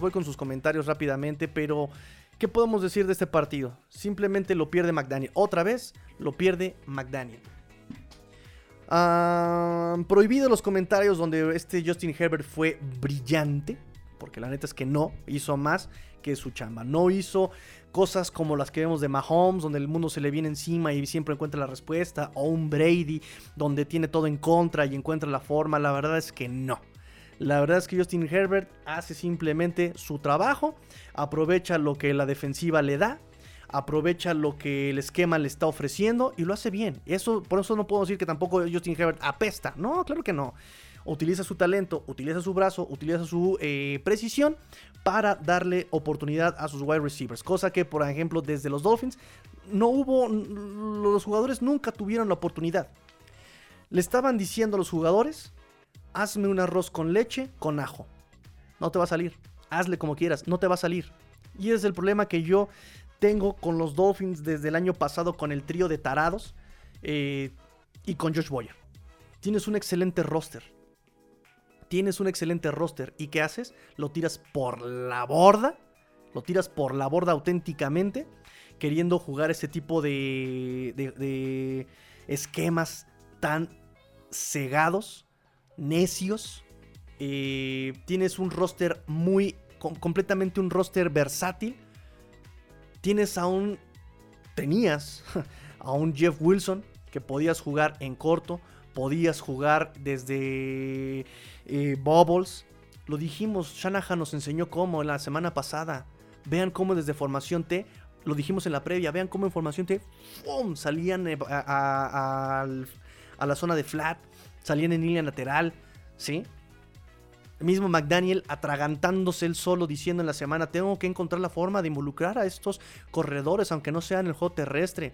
muchachos. Voy con sus comentarios rápidamente, pero ¿qué podemos decir de este partido? Simplemente lo pierde McDaniel. Otra vez lo pierde McDaniel. Ah, prohibido los comentarios donde este Justin Herbert fue brillante, porque la neta es que no, hizo más que su chamba. No hizo cosas como las que vemos de Mahomes, donde el mundo se le viene encima y siempre encuentra la respuesta, o un Brady, donde tiene todo en contra y encuentra la forma. La verdad es que no. La verdad es que Justin Herbert hace simplemente su trabajo, aprovecha lo que la defensiva le da aprovecha lo que el esquema le está ofreciendo y lo hace bien. Eso, por eso no puedo decir que tampoco Justin Herbert apesta. No, claro que no. Utiliza su talento, utiliza su brazo, utiliza su eh, precisión para darle oportunidad a sus wide receivers. Cosa que, por ejemplo, desde los Dolphins no hubo, los jugadores nunca tuvieron la oportunidad. Le estaban diciendo a los jugadores, hazme un arroz con leche, con ajo. No te va a salir. Hazle como quieras, no te va a salir. Y es el problema que yo tengo con los Dolphins desde el año pasado con el trío de tarados eh, y con Josh Boyer. Tienes un excelente roster. Tienes un excelente roster. ¿Y qué haces? Lo tiras por la borda. Lo tiras por la borda auténticamente. Queriendo jugar ese tipo de, de, esquemas tan cegados, necios. Eh, tienes un roster muy, completamente un roster versátil tienes a un. Tenías a un Jeff Wilson que podías jugar en corto, podías jugar desde eh, Bubbles. Lo dijimos, Shanahan nos enseñó cómo la semana pasada. Vean cómo desde formación T, lo dijimos en la previa, vean cómo en formación T ¡fum! salían eh, a, a, la zona de flat, salían en línea lateral, ¿sí? mismo McDaniel atragantándose él solo diciendo en la semana, tengo que encontrar la forma de involucrar a estos corredores, aunque no sean el juego terrestre.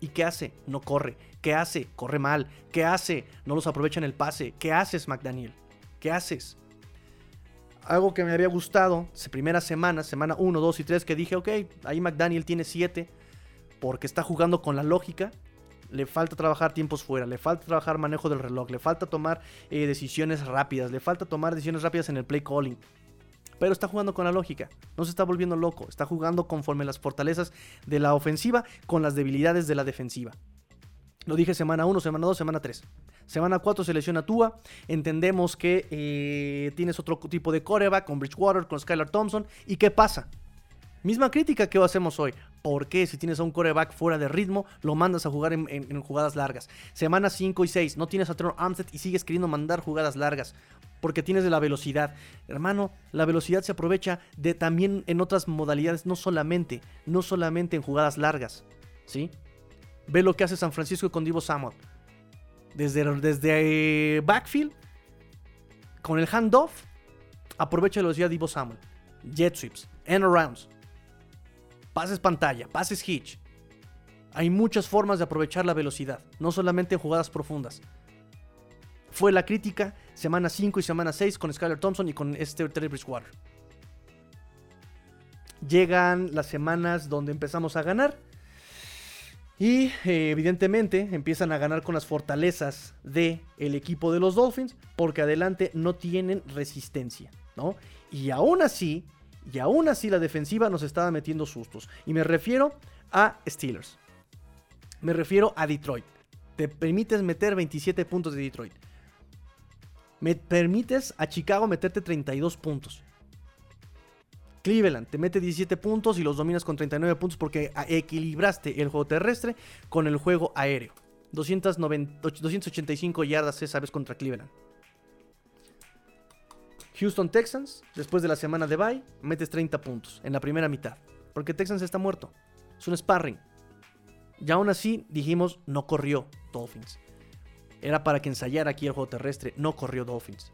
¿Y qué hace? No corre. ¿Qué hace? Corre mal. ¿Qué hace? No los aprovecha en el pase. ¿Qué haces, McDaniel? ¿Qué haces? Algo que me había gustado, primera semana, semana 1, 2 y 3, que dije, ok, ahí McDaniel tiene 7, porque está jugando con la lógica, le falta trabajar tiempos fuera, le falta trabajar manejo del reloj, le falta tomar eh, decisiones rápidas, le falta tomar decisiones rápidas en el play calling. Pero está jugando con la lógica, no se está volviendo loco, está jugando conforme las fortalezas de la ofensiva con las debilidades de la defensiva. Lo dije semana 1, semana 2, semana 3. Semana 4 se lesiona Tua. Entendemos que eh, tienes otro tipo de coreback con Bridgewater, con Skylar Thompson. ¿Y qué pasa? Misma crítica que hacemos hoy. ¿Por qué si tienes a un coreback fuera de ritmo lo mandas a jugar en, jugadas largas? Semana 5 y 6 no tienes a Trevor Armstead y sigues queriendo mandar jugadas largas porque tienes de la velocidad. Hermano, la velocidad se aprovecha de también en otras modalidades, no solamente, no solamente en jugadas largas, ¿sí? Ve lo que hace San Francisco con Divo Samuel. Desde, desde eh, backfield, con el handoff, aprovecha la velocidad de Divo Samuel. Jet sweeps, end arounds, pases pantalla, pases hitch. Hay muchas formas de aprovechar la velocidad, no solamente en jugadas profundas. Fue la crítica semana 5 y semana 6 con Skyler Thompson y con este Terry Bridgewater. Llegan las semanas donde empezamos a ganar. Y eh, evidentemente empiezan a ganar con las fortalezas del el equipo de los Dolphins. Porque adelante no tienen resistencia. ¿no? Y aún así, y aún así la defensiva nos estaba metiendo sustos. Y me refiero a Steelers. Me refiero a Detroit. Te permites meter 27 puntos de Detroit. Me permites a Chicago meterte 32 puntos. Cleveland te mete 17 puntos y los dominas con 39 puntos porque equilibraste el juego terrestre con el juego aéreo. 285 yardas esa vez contra Cleveland. Houston Texans, después de la semana de bye, metes 30 puntos en la primera mitad. Porque Texans está muerto. Es un sparring. Y aún así dijimos, no corrió Dolphins. Era para que ensayara aquí el juego terrestre. No corrió Dolphins.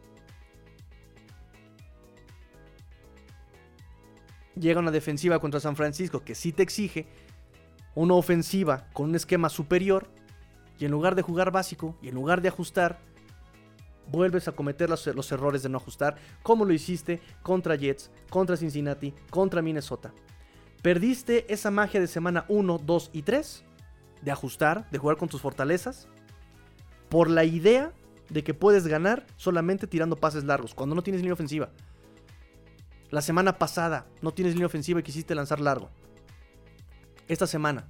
Llega una defensiva contra San Francisco que sí te exige una ofensiva con un esquema superior. Y en lugar de jugar básico y en lugar de ajustar, vuelves a cometer los, errores de no ajustar, como lo hiciste contra Jets, contra Cincinnati, contra Minnesota. Perdiste esa magia de semana 1, 2 y 3 de ajustar, de jugar con tus fortalezas, por la idea de que puedes ganar solamente tirando pases largos, cuando no tienes línea ofensiva. La semana pasada no tienes línea ofensiva y quisiste lanzar largo. Esta semana,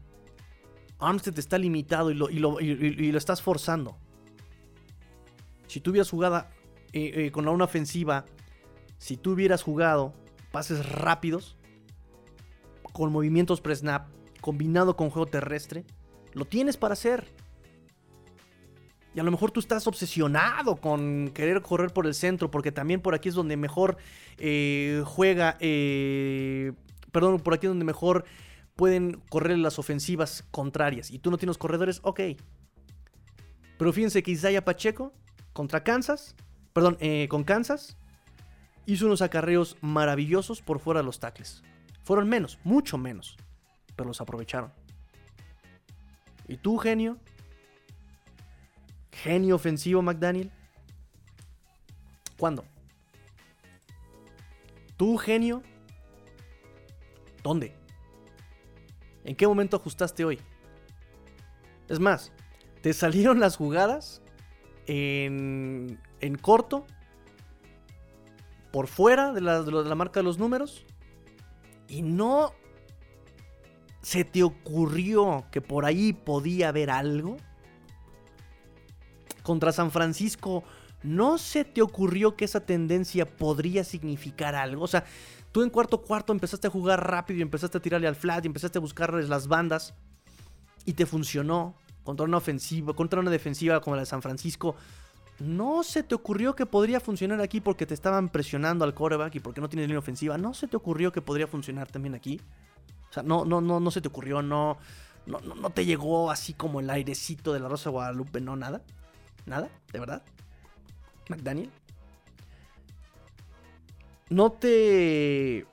Armstead está limitado y lo, y lo, estás forzando. Si tú hubieras jugado eh, eh, con una ofensiva, si tú hubieras jugado pases rápidos, con movimientos pre-snap, combinado con juego terrestre, lo tienes para hacer. Y a lo mejor tú estás obsesionado con querer correr por el centro, porque también por aquí es donde mejor eh, juega, eh, perdón, por aquí es donde mejor pueden correr las ofensivas contrarias. Y tú no tienes corredores, ok. Pero fíjense que Isaiah Pacheco contra Kansas, perdón, eh, con Kansas, hizo unos acarreos maravillosos por fuera de los tackles. Fueron menos, mucho menos, pero los aprovecharon. ¿Y tú, genio? genio ofensivo McDaniel? ¿Cuándo? ¿Tú, genio? ¿Dónde? ¿En qué momento ajustaste hoy? Es más, te salieron las jugadas en, en corto, por fuera de la, de la marca de los números, y no se te ocurrió que por ahí podía haber algo contra San Francisco, ¿no se te ocurrió que esa tendencia podría significar algo? O sea, tú en cuarto cuarto empezaste a jugar rápido y empezaste a tirarle al flat y empezaste a buscarles las bandas y te funcionó contra una ofensiva, contra una defensiva como la de San Francisco. ¿No se te ocurrió que podría funcionar aquí porque te estaban presionando al quarterback y porque no tienes línea ofensiva? ¿No se te ocurrió que podría funcionar también aquí? O sea, no, no, no, no se te ocurrió, no, no, no te llegó así como el airecito de la Rosa Guadalupe, no, nada. ¿Nada? ¿De verdad? ¿McDaniel? ¿No te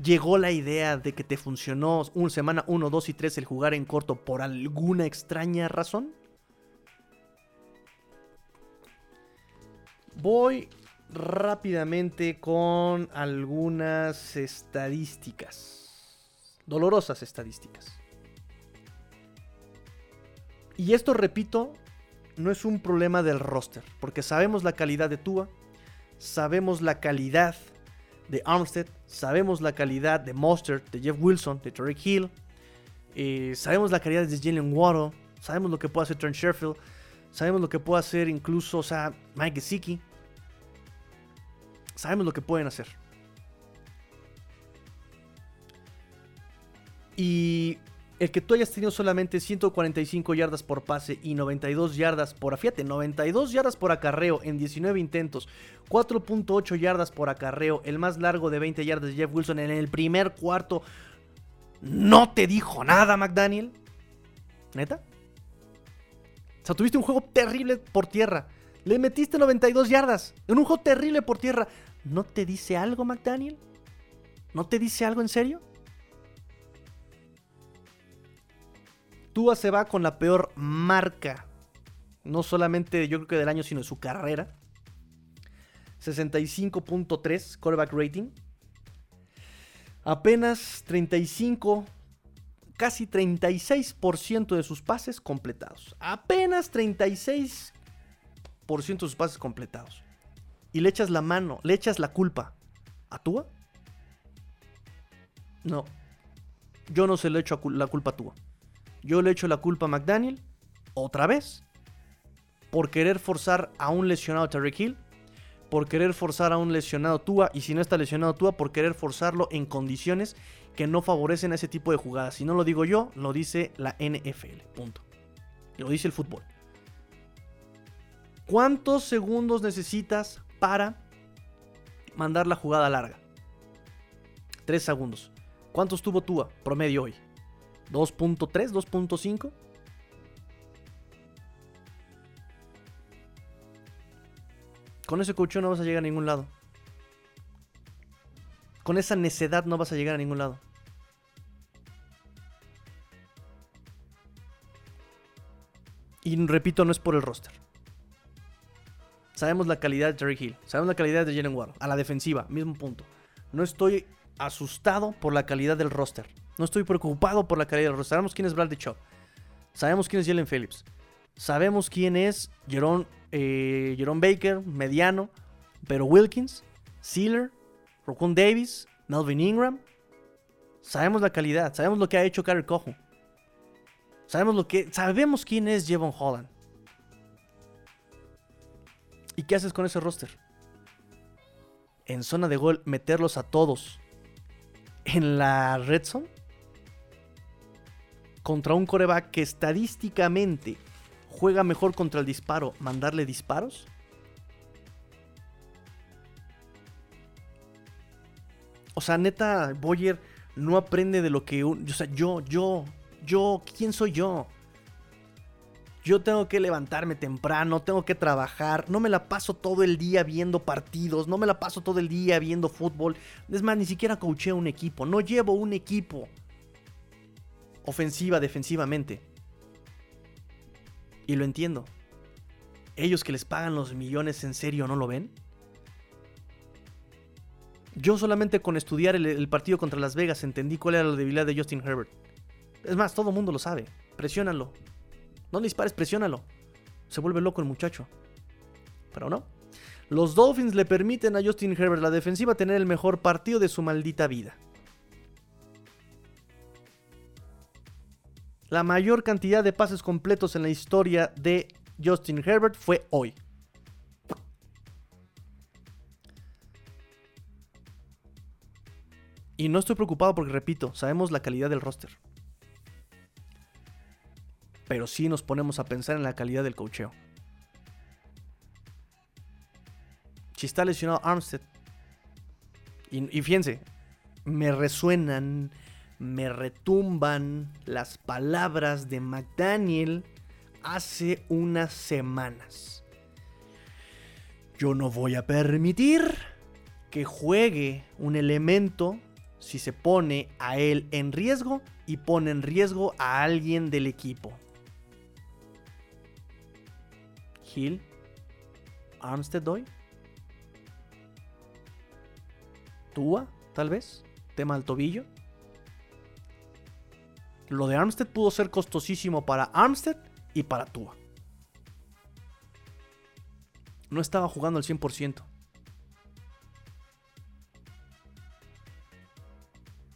llegó la idea de que te funcionó un semana 1, 2 y 3 el jugar en corto por alguna extraña razón? Voy rápidamente con algunas estadísticas. Dolorosas estadísticas. Y esto, repito, no es un problema del roster, porque sabemos la calidad de Tua, sabemos la calidad de Armstead, sabemos la calidad de Monster, de Jeff Wilson, de Tarek Hill, eh, sabemos la calidad de Jalen Waddle, sabemos lo que puede hacer Trent Sherfield, sabemos lo que puede hacer incluso, o sea, Mike Gesicki. Sabemos lo que pueden hacer. Y el que tú hayas tenido solamente 145 yardas por pase y 92 yardas por, fíjate, 92 yardas por acarreo en 19 intentos, 4.8 yardas por acarreo, el más largo de 20 yardas de Jeff Wilson en el primer cuarto, ¿no te dijo nada, McDaniel? ¿Neta? O sea, tuviste un juego terrible por tierra. Le metiste 92 yardas en un juego terrible por tierra. ¿No te dice algo, McDaniel? ¿No te dice algo en serio? Tua se va con la peor marca. No solamente yo creo que del año, sino de su carrera. 65.3 quarterback rating. Apenas 35, casi 36% de sus pases completados. Apenas 36% de sus pases completados. Y le echas la mano, le echas la culpa a Tua. No. Yo no se le echo la culpa a Tua. Yo le echo la culpa a McDaniel, otra vez, por querer forzar a un lesionado Terry Hill, por querer forzar a un lesionado Tua, y si no está lesionado Tua, por querer forzarlo en condiciones que no favorecen a ese tipo de jugadas. Si no lo digo yo, lo dice la NFL. Punto. Lo dice el fútbol. ¿Cuántos segundos necesitas para mandar la jugada larga? Tres segundos. ¿Cuántos tuvo Tua promedio hoy? 2.3, 2.5. Con ese coche no vas a llegar a ningún lado. Con esa necedad no vas a llegar a ningún lado. Y repito, no es por el roster. Sabemos la calidad de Terry Hill. Sabemos la calidad de Jalen Ward. A la defensiva, mismo punto. No estoy asustado por la calidad del roster. No estoy preocupado por la calidad del roster. Sabemos quién es Bradley Chubb. Sabemos quién es Jalen Phillips. Sabemos quién es Jerome, eh, Baker, mediano. Pero Wilkins, Sealer, Rocon Davis, Melvin Ingram. Sabemos la calidad, sabemos lo que ha hecho Carrie Cojo. Sabemos lo que. Sabemos quién es Jevon Holland. ¿Y qué haces con ese roster? En zona de gol, meterlos a todos en la red zone contra un coreback que estadísticamente juega mejor contra el disparo, mandarle disparos. O sea, neta, Boyer no aprende de lo que... Un, o sea, yo, yo, yo, ¿quién soy yo? Yo tengo que levantarme temprano, tengo que trabajar, no me la paso todo el día viendo partidos, no me la paso todo el día viendo fútbol. Es más, ni siquiera coacheo un equipo, no llevo un equipo. Ofensiva, defensivamente. Y lo entiendo. Ellos que les pagan los millones en serio, ¿no lo ven? Yo solamente con estudiar el, partido contra Las Vegas entendí cuál era la debilidad de Justin Herbert. Es más, todo el mundo lo sabe. Presiónalo. No le dispares, presiónalo. Se vuelve loco el muchacho. Pero no. Los Dolphins le permiten a Justin Herbert la defensiva tener el mejor partido de su maldita vida. La mayor cantidad de pases completos en la historia de Justin Herbert fue hoy. Y no estoy preocupado porque, repito, sabemos la calidad del roster. Pero sí nos ponemos a pensar en la calidad del cocheo. Si está lesionado Armstead. Y, y fíjense, me resuenan, me retumban las palabras de McDaniel hace unas semanas. Yo no voy a permitir que juegue un elemento si se pone a él en riesgo y pone en riesgo a alguien del equipo. Hill, Armstead hoy, Tua, tal vez, tema al tobillo. Lo de Armstead pudo ser costosísimo para Armstead y para Tua. No estaba jugando al 100%.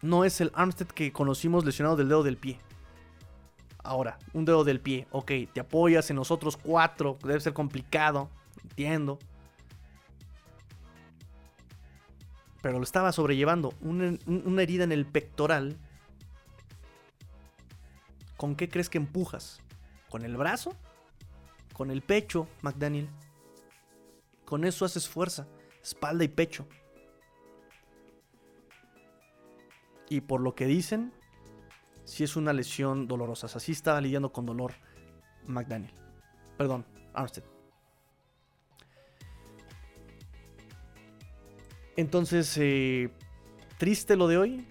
no es el Armstead que conocimos lesionado del dedo del pie. Ahora, un dedo del pie, ok, te apoyas en los otros cuatro, debe ser complicado, entiendo. Pero lo estaba sobrellevando, una, una herida en el pectoral. ¿Con qué crees que empujas? ¿Con el brazo? ¿Con el pecho, McDaniel? Con eso haces fuerza, espalda y pecho. Y por lo que dicen, si es una lesión dolorosa. así estaba lidiando con dolor McDaniel. Perdón, Armstead. Entonces, eh, triste lo de hoy.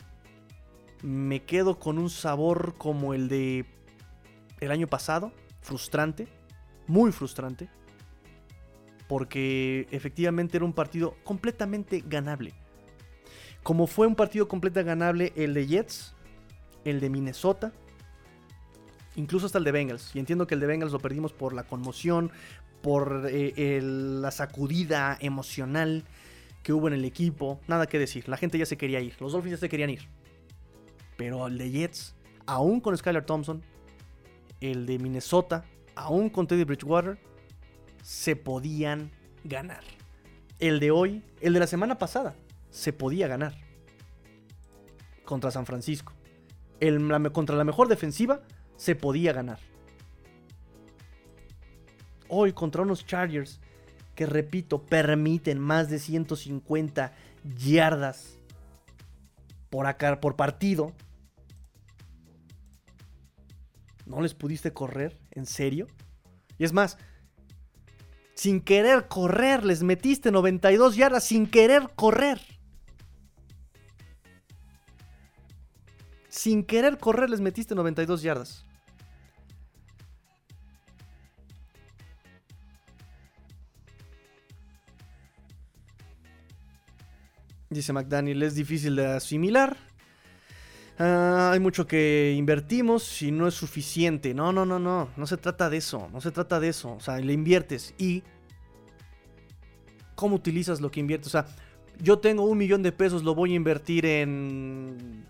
Me quedo con un sabor como el de el año pasado. Frustrante. Muy frustrante. Porque efectivamente era un partido completamente ganable. Como fue un partido completamente ganable el de Jets, el de Minnesota, incluso hasta el de Bengals. Y entiendo que el de Bengals lo perdimos por la conmoción, por eh, la sacudida emocional que hubo en el equipo. Nada que decir, la gente ya se quería ir, los Dolphins ya se querían ir. Pero el de Jets, aún con Skylar Thompson, el de Minnesota, aún con Teddy Bridgewater, se podían ganar. El de hoy, el de la semana pasada, se podía ganar contra San Francisco. El, contra la mejor defensiva se podía ganar. Hoy contra unos Chargers que, repito, permiten más de 150 yardas por, acá, por partido. ¿No les pudiste correr? ¿En serio? Y es más, sin querer correr, les metiste 92 yardas sin querer correr. Sin querer correr les metiste 92 yardas. Dice McDaniel, es difícil de asimilar. Ah, hay mucho que invertimos y no es suficiente. No, no, no, no. No se trata de eso. No se trata de eso. O sea, le inviertes y cómo utilizas lo que inviertes. O sea, Yo tengo un millón de pesos, lo voy a invertir en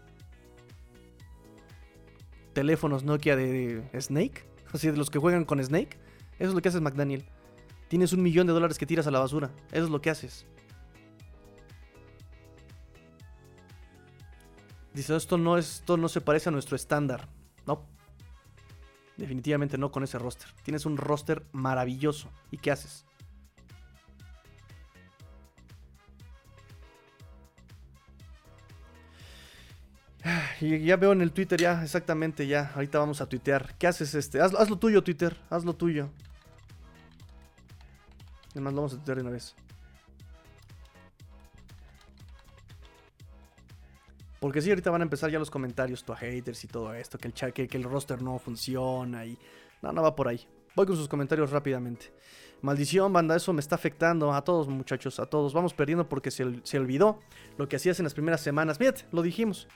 teléfonos Nokia de Snake. Así de los que juegan con Snake. Eso es lo que haces, McDaniel. Tienes un millón de dólares que tiras a la basura. Eso es lo que haces. Dice, esto no, esto no se parece a nuestro estándar. No. Definitivamente no con ese roster. Tienes un roster maravilloso. ¿Y qué haces? Y ya veo en el Twitter, ya, exactamente, ya. Ahorita vamos a tuitear. ¿Qué haces este? Haz, haz lo tuyo, Twitter. Haz lo tuyo. Además, lo vamos a tuitear de una vez. Porque sí, ahorita van a empezar ya los comentarios, tu haters y todo esto, que el, chat, que, el roster no funciona y... No, no va por ahí. Voy con sus comentarios rápidamente. Maldición, banda, eso me está afectando a todos, muchachos, a todos. Vamos perdiendo porque se, se olvidó lo que hacías en las primeras semanas. Fíjate, lo dijimos.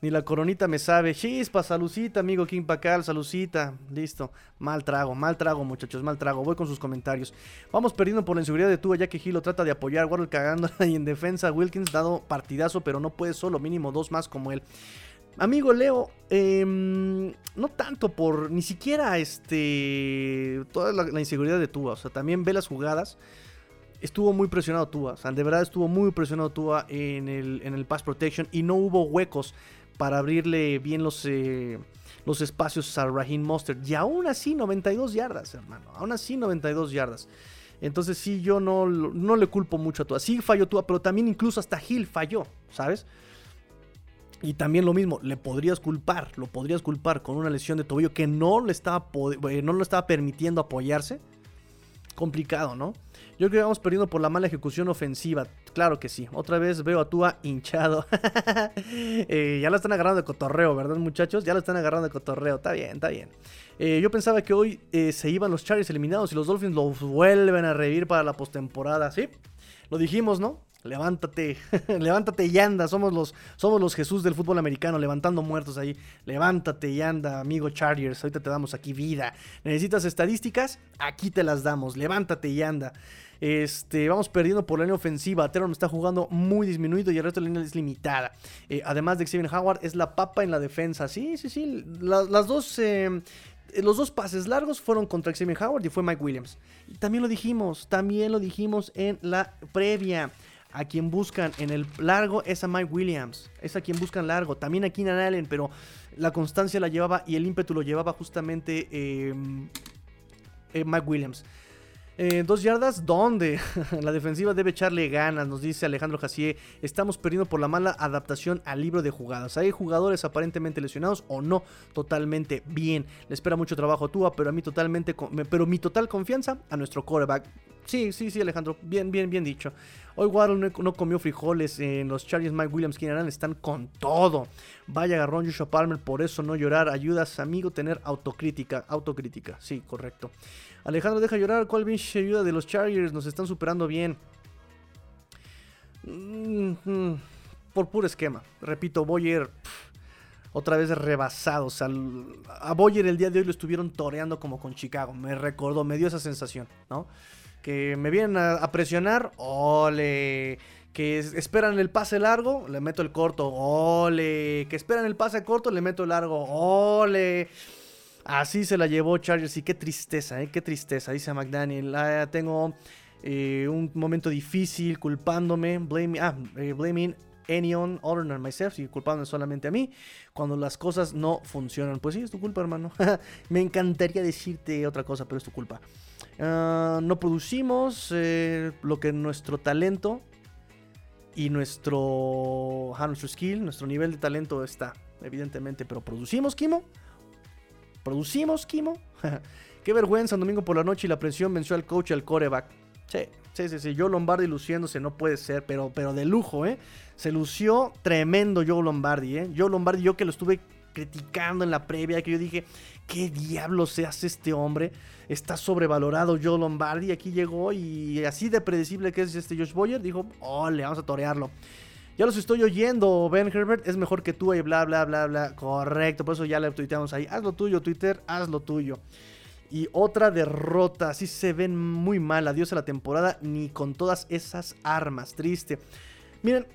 Ni la coronita me sabe. Chispa, salucita, amigo King Pacal, salucita. Listo. Mal trago, mal trago, muchachos, mal trago. Voy con sus comentarios. Vamos perdiendo por la inseguridad de Tua, ya que Gilo trata de apoyar. Warner cagando y en defensa. Wilkins dado partidazo, pero no puede solo. Mínimo dos más como él. Amigo Leo, em, no tanto por ni siquiera este toda la, inseguridad de Tua, o sea, también ve las jugadas. Estuvo muy presionado Tua, o sea, de verdad estuvo muy presionado Tua en el, en el pass protection y no hubo huecos para abrirle bien los, eh, los espacios a Raheem Mostert. Y aún así 92 yardas, hermano. Aún así 92 yardas. Entonces sí, yo no, no le culpo mucho a Tua. Sí falló Tua, pero también incluso hasta Hill falló, ¿sabes? Y también lo mismo, le podrías culpar, lo podrías culpar con una lesión de tobillo que no le estaba, eh, no lo estaba permitiendo apoyarse. Complicado, ¿no? Yo creo que vamos perdiendo por la mala ejecución ofensiva. Claro que sí. Otra vez veo a Tua hinchado. Eh, ya lo están agarrando de cotorreo, ¿verdad, muchachos? Ya lo están agarrando de cotorreo. Está bien, está bien. Eh, yo pensaba que hoy se iban los Chargers eliminados y los Dolphins los vuelven a revivir para la postemporada. Sí, lo dijimos, ¿no? Levántate, levántate y anda. Somos los, somos los Jesús del fútbol americano, levantando muertos ahí. Levántate y anda, amigo Chargers. Ahorita te damos aquí vida. ¿Necesitas estadísticas? Aquí te las damos. Levántate y anda. Este, vamos perdiendo por la línea ofensiva. Teron está jugando muy disminuido y el resto de la línea es limitada. Eh, además de Steven Howard, es la papa en la defensa. Sí, sí, sí. las dos. Eh, los dos pases largos fueron contra Xavier Howard y fue Mike Williams. También lo dijimos, también lo dijimos en la previa. A quien buscan en el largo es a Mike Williams. Es a quien buscan largo. También a Keenan Allen, pero la constancia la llevaba y el ímpetu lo llevaba justamente eh, Mike Williams. Eh, dos yardas, ¿dónde? la defensiva debe echarle ganas, nos dice Alejandro Jacier. Estamos perdiendo por la mala adaptación al libro de jugadas. Hay jugadores aparentemente lesionados o no totalmente bien. Le espera mucho trabajo a Tua, pero a mí totalmente, pero mi total confianza a nuestro quarterback. Sí, sí, sí, Alejandro. Bien, bien, bien dicho. Hoy Waddle no, comió frijoles. En los Chargers, Mike Williams, Keenan están con todo. Vaya agarrón Joshua Palmer, por eso no llorar. Ayudas, amigo, tener autocrítica. Autocrítica, sí, correcto. Alejandro, deja llorar. ¿Cuál pinche ayuda de los Chargers? Nos están superando bien. Mm, mm, por puro esquema. Repito, Boyer. otra vez rebasado. O sea, a Boyer el día de hoy lo estuvieron toreando como con Chicago. Me recordó, me dio esa sensación, ¿no? que me vienen a, presionar, ole. Que esperan el pase largo, le meto el corto, ole. Que esperan el pase corto, le meto el largo, ole. Así se la llevó Chargers y qué tristeza, ¿eh? qué tristeza, dice McDaniel. Ah, tengo eh, un momento difícil culpándome, blaming, ah, eh, blaming anyone other than myself y culpándome solamente a mí cuando las cosas no funcionan. Pues sí, es tu culpa, hermano. Me encantaría decirte otra cosa, pero es tu culpa. Ah, no producimos eh, lo que nuestro talento y nuestro, nuestro skill, nuestro nivel de talento está, evidentemente. Pero producimos, Kimo. Producimos, Kimo. Qué vergüenza, un domingo por la noche y la presión venció al coach al coreback. Sí, sí, sí, sí. Joe Lombardi luciéndose no puede ser, pero, pero de lujo, ¿eh? Se lució tremendo Joe Lombardi, ¿eh? Joe Lombardi, yo que lo estuve criticando en la previa, que yo dije, ¿qué diablo se hace este hombre? está sobrevalorado Joe Lombardi. Aquí llegó y así de predecible que es este Josh Boyer, dijo, ole, vamos a torearlo. Ya los estoy oyendo, Ben Herbert es mejor que tú y bla, bla, bla, bla. Correcto, por eso ya le tuiteamos ahí. Haz lo tuyo, Twitter, haz lo tuyo. Y otra derrota, así se ven muy mal. Adiós a la temporada, ni con todas esas armas. Triste. Miren,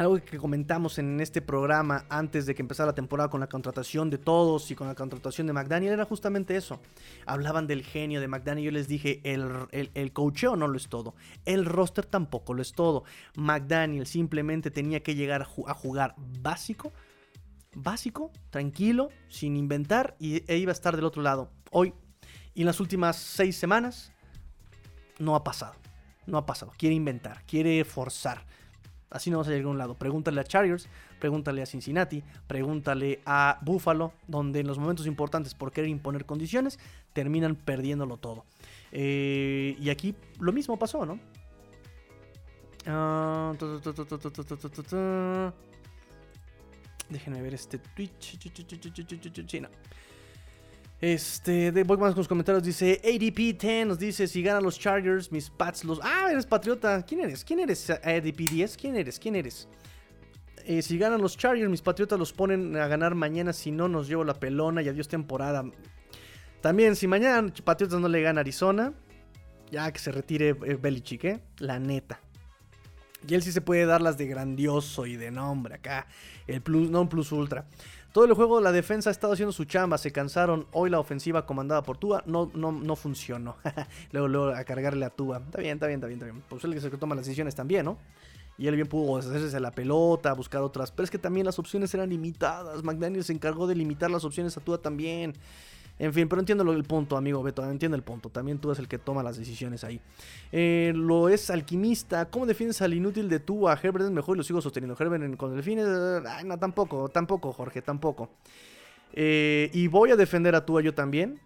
algo que comentamos en este programa antes de que empezara la temporada con la contratación de todos y con la contratación de McDaniel era justamente eso. Hablaban del genio de McDaniel. Yo les dije, el, el, el coacheo no lo es todo. El roster tampoco lo es todo. McDaniel simplemente tenía que llegar a jugar básico, básico, tranquilo, sin inventar y, e iba a estar del otro lado. Hoy y en las últimas seis semanas no ha pasado. No ha pasado. Quiere inventar, quiere forzar Así no vas a llegar a un lado. Pregúntale a Chargers, pregúntale a Cincinnati, pregúntale a Buffalo, donde en los momentos importantes por querer imponer condiciones terminan perdiéndolo todo. Eh, y aquí lo mismo pasó, ¿no? Déjenme ver este Twitch. Este, de voy más con los comentarios. Dice ADP10. Nos dice: Si ganan los Chargers, mis Pats los. Ah, eres patriota. ¿Quién eres? ¿Quién eres? ADP10. ¿Quién eres? ¿Quién eres? Eh, si ganan los Chargers, mis patriotas los ponen a ganar mañana. Si no, nos llevo la pelona y adiós temporada. También, si mañana Patriotas no le gana Arizona, ya que se retire eh, Belichick, ¿eh? La neta. Y él sí se puede dar las de grandioso y de nombre acá. El plus, no un plus ultra. Todo el juego la defensa ha estado haciendo su chamba, se cansaron. Hoy la ofensiva comandada por Tua no, no, no funcionó. luego, luego a cargarle a Tua. Está bien, está bien, está bien, está bien. Pues él que se toma las decisiones también, ¿no? Y él bien pudo hacerse la pelota, buscar otras. Pero es que también las opciones eran limitadas. McDaniel se encargó de limitar las opciones a Tua también. En fin, pero entiendo el punto, amigo Beto, entiendo el punto. También tú eres el que toma las decisiones ahí. Eh, lo es alquimista. ¿Cómo defiendes al inútil de tú? A Herbert es mejor y lo sigo sosteniendo. Herbert con delfines. Ay, no, tampoco, tampoco, Jorge, tampoco. Eh, y voy a defender a Tua yo también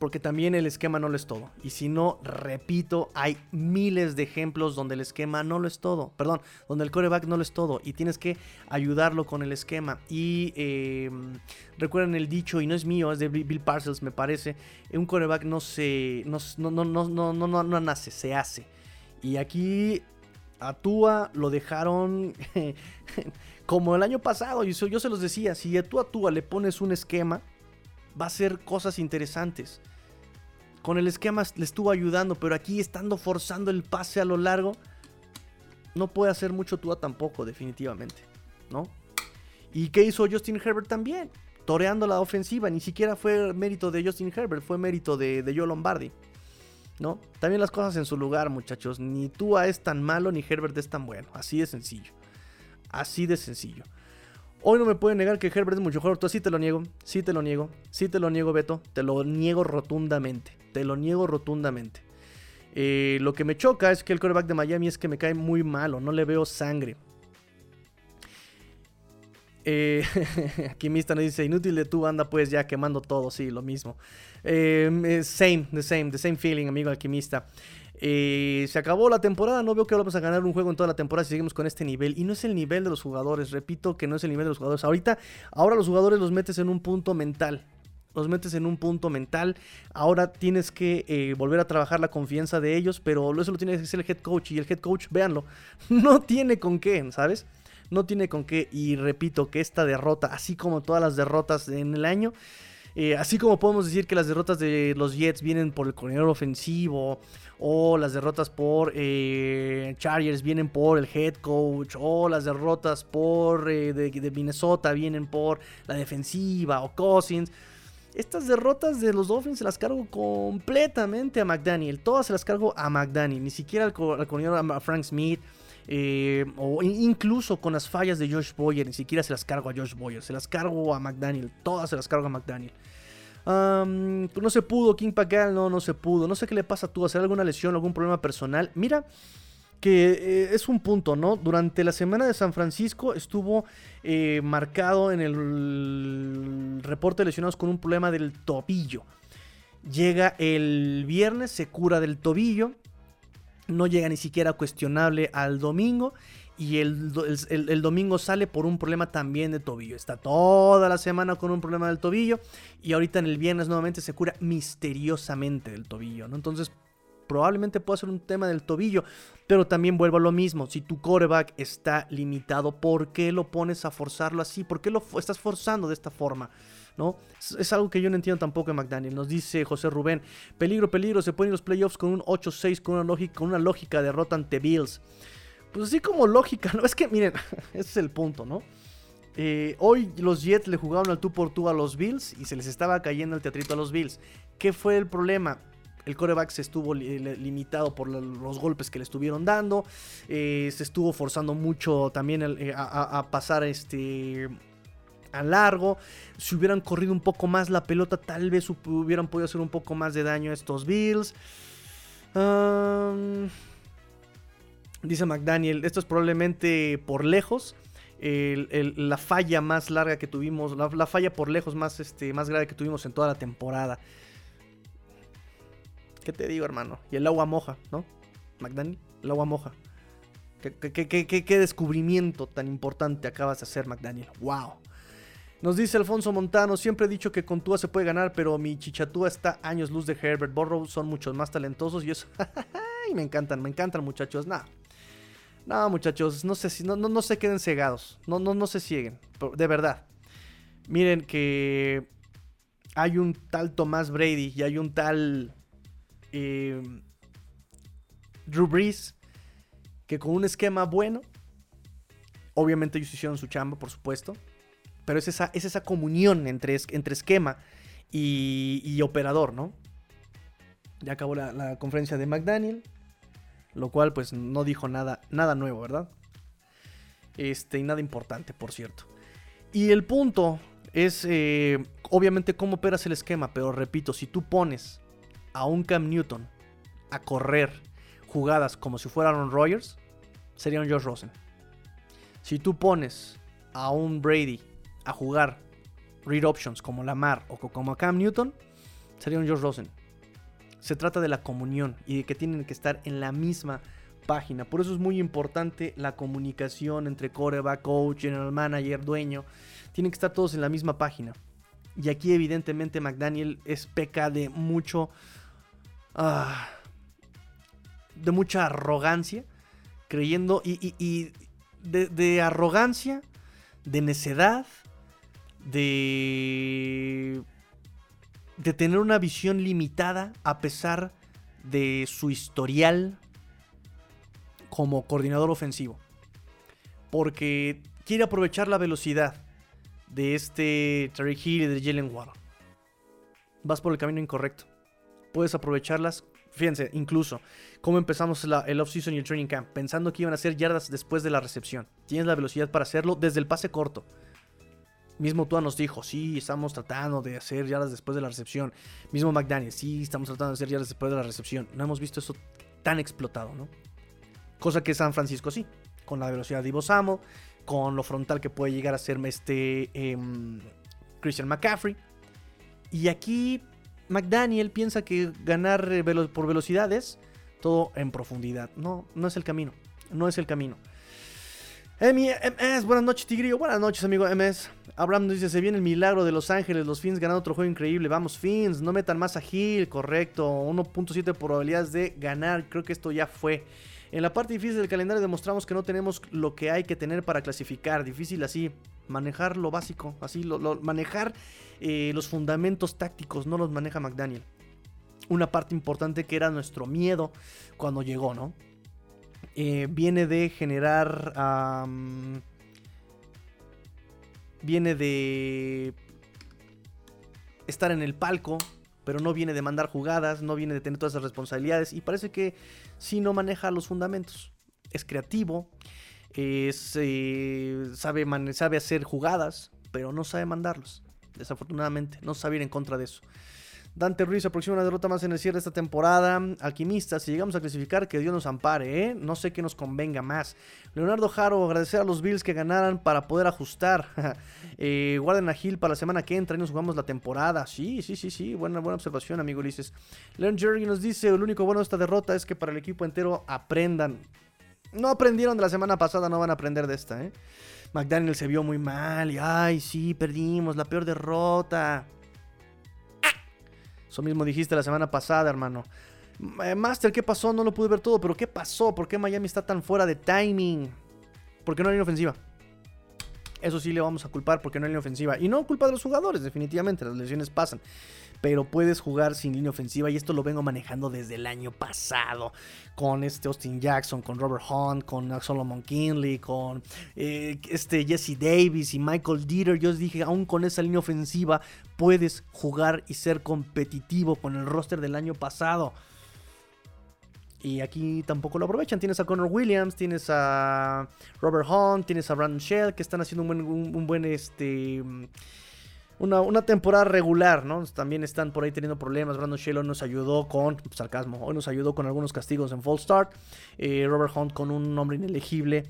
porque también el esquema no lo es todo. Y si no, repito, hay miles de ejemplos donde el esquema no lo es todo. Perdón, donde el coreback no lo es todo. Y tienes que ayudarlo con el esquema. Y em, recuerden el dicho, y no es mío, es de Bill Parcells, me parece. Un coreback no se. No, no, no, no, no, no, no nace, se hace. Y aquí a Tua lo dejaron como el año pasado. Y yo se los decía, si a Tua le pones un esquema, va a hacer cosas interesantes con el esquema le estuvo ayudando, pero aquí estando forzando el pase a lo largo, no puede hacer mucho Tua tampoco, definitivamente, ¿no? ¿Y qué hizo Justin Herbert también? Toreando la ofensiva, ni siquiera fue mérito de Justin Herbert, fue mérito de, de Joe Lombardi, ¿no? También las cosas en su lugar, muchachos. Ni Tua es tan malo, ni Herbert es tan bueno, así de sencillo. Así de sencillo. Hoy no me pueden negar que Herbert es mucho mejor. Tú sí te lo niego. Sí te lo niego. Sí te lo niego, Beto. Te lo niego rotundamente. Te lo niego rotundamente. Eh, lo que me choca es que el quarterback de Miami es que me cae muy malo. No le veo sangre. Eh, Kimista nos dice, inútil de tu anda pues ya quemando todo, sí, lo mismo. Eh, eh, same, the same, the same feeling, amigo alquimista. Eh, se acabó la temporada, no veo que vamos a ganar un juego en toda la temporada si seguimos con este nivel. Y no es el nivel de los jugadores, repito que no es el nivel de los jugadores. Ahorita, ahora los jugadores los metes en un punto mental. Los metes en un punto mental. Ahora tienes que eh, volver a trabajar la confianza de ellos, pero eso lo tiene que hacer el head coach. Y el head coach, véanlo, no tiene con qué, ¿sabes? No tiene con qué. Y repito que esta derrota, así como todas las derrotas en el año, eh, así como podemos decir que las derrotas de los Jets vienen por el coordinador ofensivo, o las derrotas por eh, Chargers vienen por el head coach, o las derrotas por eh, de, Minnesota vienen por la defensiva, o Cousins. Estas derrotas de los Dolphins se las cargo completamente a McDaniel. Todas se las cargo a McDaniel. Ni siquiera al, a Frank Smith. O incluso con las fallas de Josh Boyer, ni siquiera se las cargo a Josh Boyer, se las cargo a McDaniel, todas se las cargo a McDaniel no se pudo, King Pacal, no, no se pudo. No sé qué le pasa a tú, hacer alguna lesión, algún problema personal. Mira que eh, es un punto, ¿no? Durante la semana de San Francisco estuvo eh, marcado en el reporte de lesionados con un problema del tobillo. Llega el viernes, se cura del tobillo. No llega ni siquiera cuestionable al domingo y el, domingo sale por un problema también de tobillo. Está toda la semana con un problema del tobillo y ahorita en el viernes nuevamente se cura misteriosamente del tobillo, ¿no? Entonces probablemente pueda ser un tema del tobillo, pero también vuelvo a lo mismo, si tu coreback está limitado, ¿por qué lo pones a forzarlo así? ¿Por qué lo estás forzando de esta forma? ¿No? Es, algo que yo no entiendo tampoco en McDaniel. Nos dice José Rubén, peligro, peligro, se ponen los playoffs con un 8-6, con una lógica, con una lógica ante Bills. pues así como lógica, ¿no? Es que, miren, ese es el punto, ¿no? Eh, hoy los Jets le jugaron al tú por tú a los Bills y se les estaba cayendo el teatrito a los Bills. ¿Qué fue el problema? El coreback se estuvo limitado por los golpes que le estuvieron dando. Eh, se estuvo forzando mucho también eh, a, pasar este a largo. Si hubieran corrido un poco más la pelota, tal vez hubieran podido hacer un poco más de daño a estos Bills. dice McDaniel, esto es probablemente por lejos. la falla más larga que tuvimos, la, falla por lejos más, este, más grave que tuvimos en toda la temporada. ¿Qué te digo, hermano? Y el agua moja, ¿no? McDaniel, el agua moja. ¿Qué, descubrimiento tan importante acabas de hacer, McDaniel? ¡Wow! Nos dice Alfonso Montano, siempre he dicho que con Tua se puede ganar, pero mi chichatúa está años luz de Herbert. Borrow son muchos más talentosos y eso... me encantan, me encantan muchachos. Nada. No, muchachos, no sé si no, no, se queden cegados. No, no, no se cieguen. De verdad. Miren que hay un tal Tomás Brady y hay un tal eh, Drew Brees que con un esquema bueno, obviamente ellos hicieron su chamba, por supuesto, pero es esa, es esa comunión entre, entre esquema y, operador, ¿no? Ya acabó la, conferencia de McDaniel, lo cual pues no dijo nada, nada nuevo, ¿verdad? Este, y nada importante, por cierto. Y el punto es, eh, obviamente, cómo operas el esquema, pero repito, si tú pones a un Cam Newton a correr jugadas como si fuera Aaron Rodgers, sería un Josh Rosen. Si tú pones a un Brady a jugar read options como Lamar o como Cam Newton, sería un Josh Rosen. Se trata de la comunión y de que tienen que estar en la misma página. Por eso es muy importante la comunicación entre coreback, coach, general manager, dueño. Tienen que estar todos en la misma página. Y aquí evidentemente McDaniel es peca de mucho Ah, de mucha arrogancia, creyendo y, de, arrogancia, de necedad, de, de tener una visión limitada a pesar de su historial como coordinador ofensivo. Porque quiere aprovechar la velocidad de este Terry Hill y de Jalen Waddle. Vas por el camino incorrecto puedes aprovecharlas. Fíjense, incluso, cómo empezamos el off-season y el training camp, pensando que iban a ser yardas después de la recepción. Tienes la velocidad para hacerlo desde el pase corto. Mismo Tua nos dijo, sí, estamos tratando de hacer yardas después de la recepción. Mismo McDaniel, sí, estamos tratando de hacer yardas después de la recepción. No hemos visto eso tan explotado, ¿no? Cosa que San Francisco sí, con la velocidad de Ivo Samo, con lo frontal que puede llegar a ser este em, Christian McCaffrey. Y aquí McDaniel piensa que ganar eh, por velocidad es todo en profundidad. No, no es el camino. No es el camino. MS, buenas noches, Tigrillo. Buenas noches, amigo MS. Abraham nos dice: Se viene el milagro de Los Ángeles. Los Fins ganando otro juego increíble. Vamos, Fins. No metan más a Hill. Correcto. 1.7 probabilidades de ganar. Creo que esto ya fue. En la parte difícil del calendario demostramos que no tenemos lo que hay que tener para clasificar. Difícil así. Manejar lo básico. Así, lo, manejar eh, los fundamentos tácticos no los maneja McDaniel. Una parte importante que era nuestro miedo cuando llegó, ¿no? Eh, viene de generar... viene de estar en el palco, pero no viene de mandar jugadas, no viene de tener todas esas responsabilidades y parece que sí no maneja los fundamentos. Es creativo, es, eh, sabe, sabe hacer jugadas, pero no sabe mandarlos desafortunadamente. No sabe ir en contra de eso. Dante Ruiz aproxima una derrota más en el cierre de esta temporada. Alquimistas, si llegamos a clasificar, que Dios nos ampare, ¿eh? No sé qué nos convenga más. Leonardo Jaro, agradecer a los Bills que ganaran para poder ajustar. eh, guarden a Gil para la semana que entra y nos jugamos la temporada. Sí, sí, sí, sí. Buena, buena observación, amigo Ulises. Leon Jerry nos dice: el único bueno de esta derrota es que para el equipo entero aprendan. No aprendieron de la semana pasada, no van a aprender de esta, ¿eh? McDaniel se vio muy mal y ay, sí, perdimos, la peor derrota. Eso mismo dijiste la semana pasada, hermano. Eh, Master, ¿qué pasó? No lo pude ver todo, pero ¿qué pasó? ¿Por qué Miami está tan fuera de timing? ¿Por qué no hay ofensiva? Eso sí le vamos a culpar porque no hay línea ofensiva. Y no culpa de los jugadores, definitivamente, las lesiones pasan. Pero puedes jugar sin línea ofensiva y esto lo vengo manejando desde el año pasado. Con este Austin Jackson, con Robert Hunt, con Solomon Kinley, con eh, este Jesse Davis y Michael Dieter. Yo os dije, aún con esa línea ofensiva puedes jugar y ser competitivo con el roster del año pasado. Y aquí tampoco lo aprovechan. Tienes a Connor Williams, tienes a Robert Hunt, tienes a Brandon Shell, que están haciendo un buen, un, buen este. Una, temporada regular, ¿no? También están por ahí teniendo problemas. Brandon Shell nos ayudó con, sarcasmo, hoy nos ayudó con algunos castigos en Fall Start. Eh, Robert Hunt con un nombre inelegible.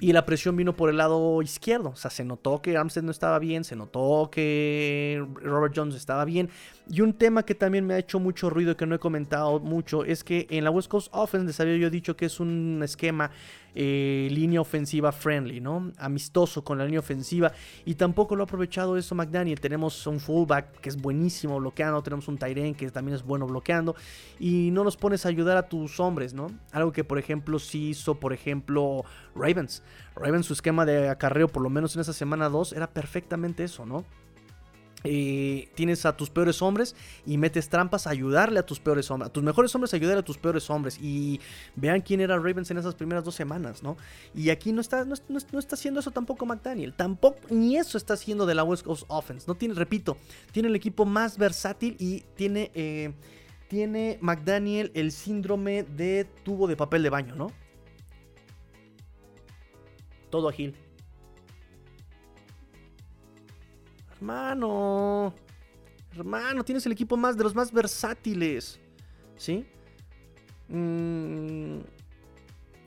Y la presión vino por el lado izquierdo. O sea, se notó que Armstead no estaba bien, se notó que Robert Jones estaba bien. Y un tema que también me ha hecho mucho ruido y que no he comentado mucho es que en la West Coast Offense les había yo dicho que es un esquema eh, línea ofensiva friendly, ¿no? Amistoso con la línea ofensiva. Y tampoco lo ha aprovechado eso McDaniel. Tenemos un fullback que es buenísimo bloqueando, tenemos un Tyren que también es bueno bloqueando. Y no nos pones a ayudar a tus hombres, ¿no? Algo que por ejemplo sí hizo, por ejemplo, Ravens. Ravens su esquema de acarreo, por lo menos en esa semana 2, era perfectamente eso, ¿no? Tienes a tus peores hombres y metes trampas a ayudarle a tus peores hombres, a tus mejores hombres a ayudarle a tus peores hombres. Y vean quién era Ravens en esas primeras dos semanas, ¿no? Y aquí no está, no, está haciendo eso tampoco McDaniel. Tampoco, ni eso está haciendo de la West Coast Offense. No tiene, repito, tiene el equipo más versátil y tiene, eh, tiene McDaniel el síndrome de tubo de papel de baño, ¿no? Todo ágil. Hermano. Hermano, tienes el equipo más de los más versátiles. ¿Sí? Mm,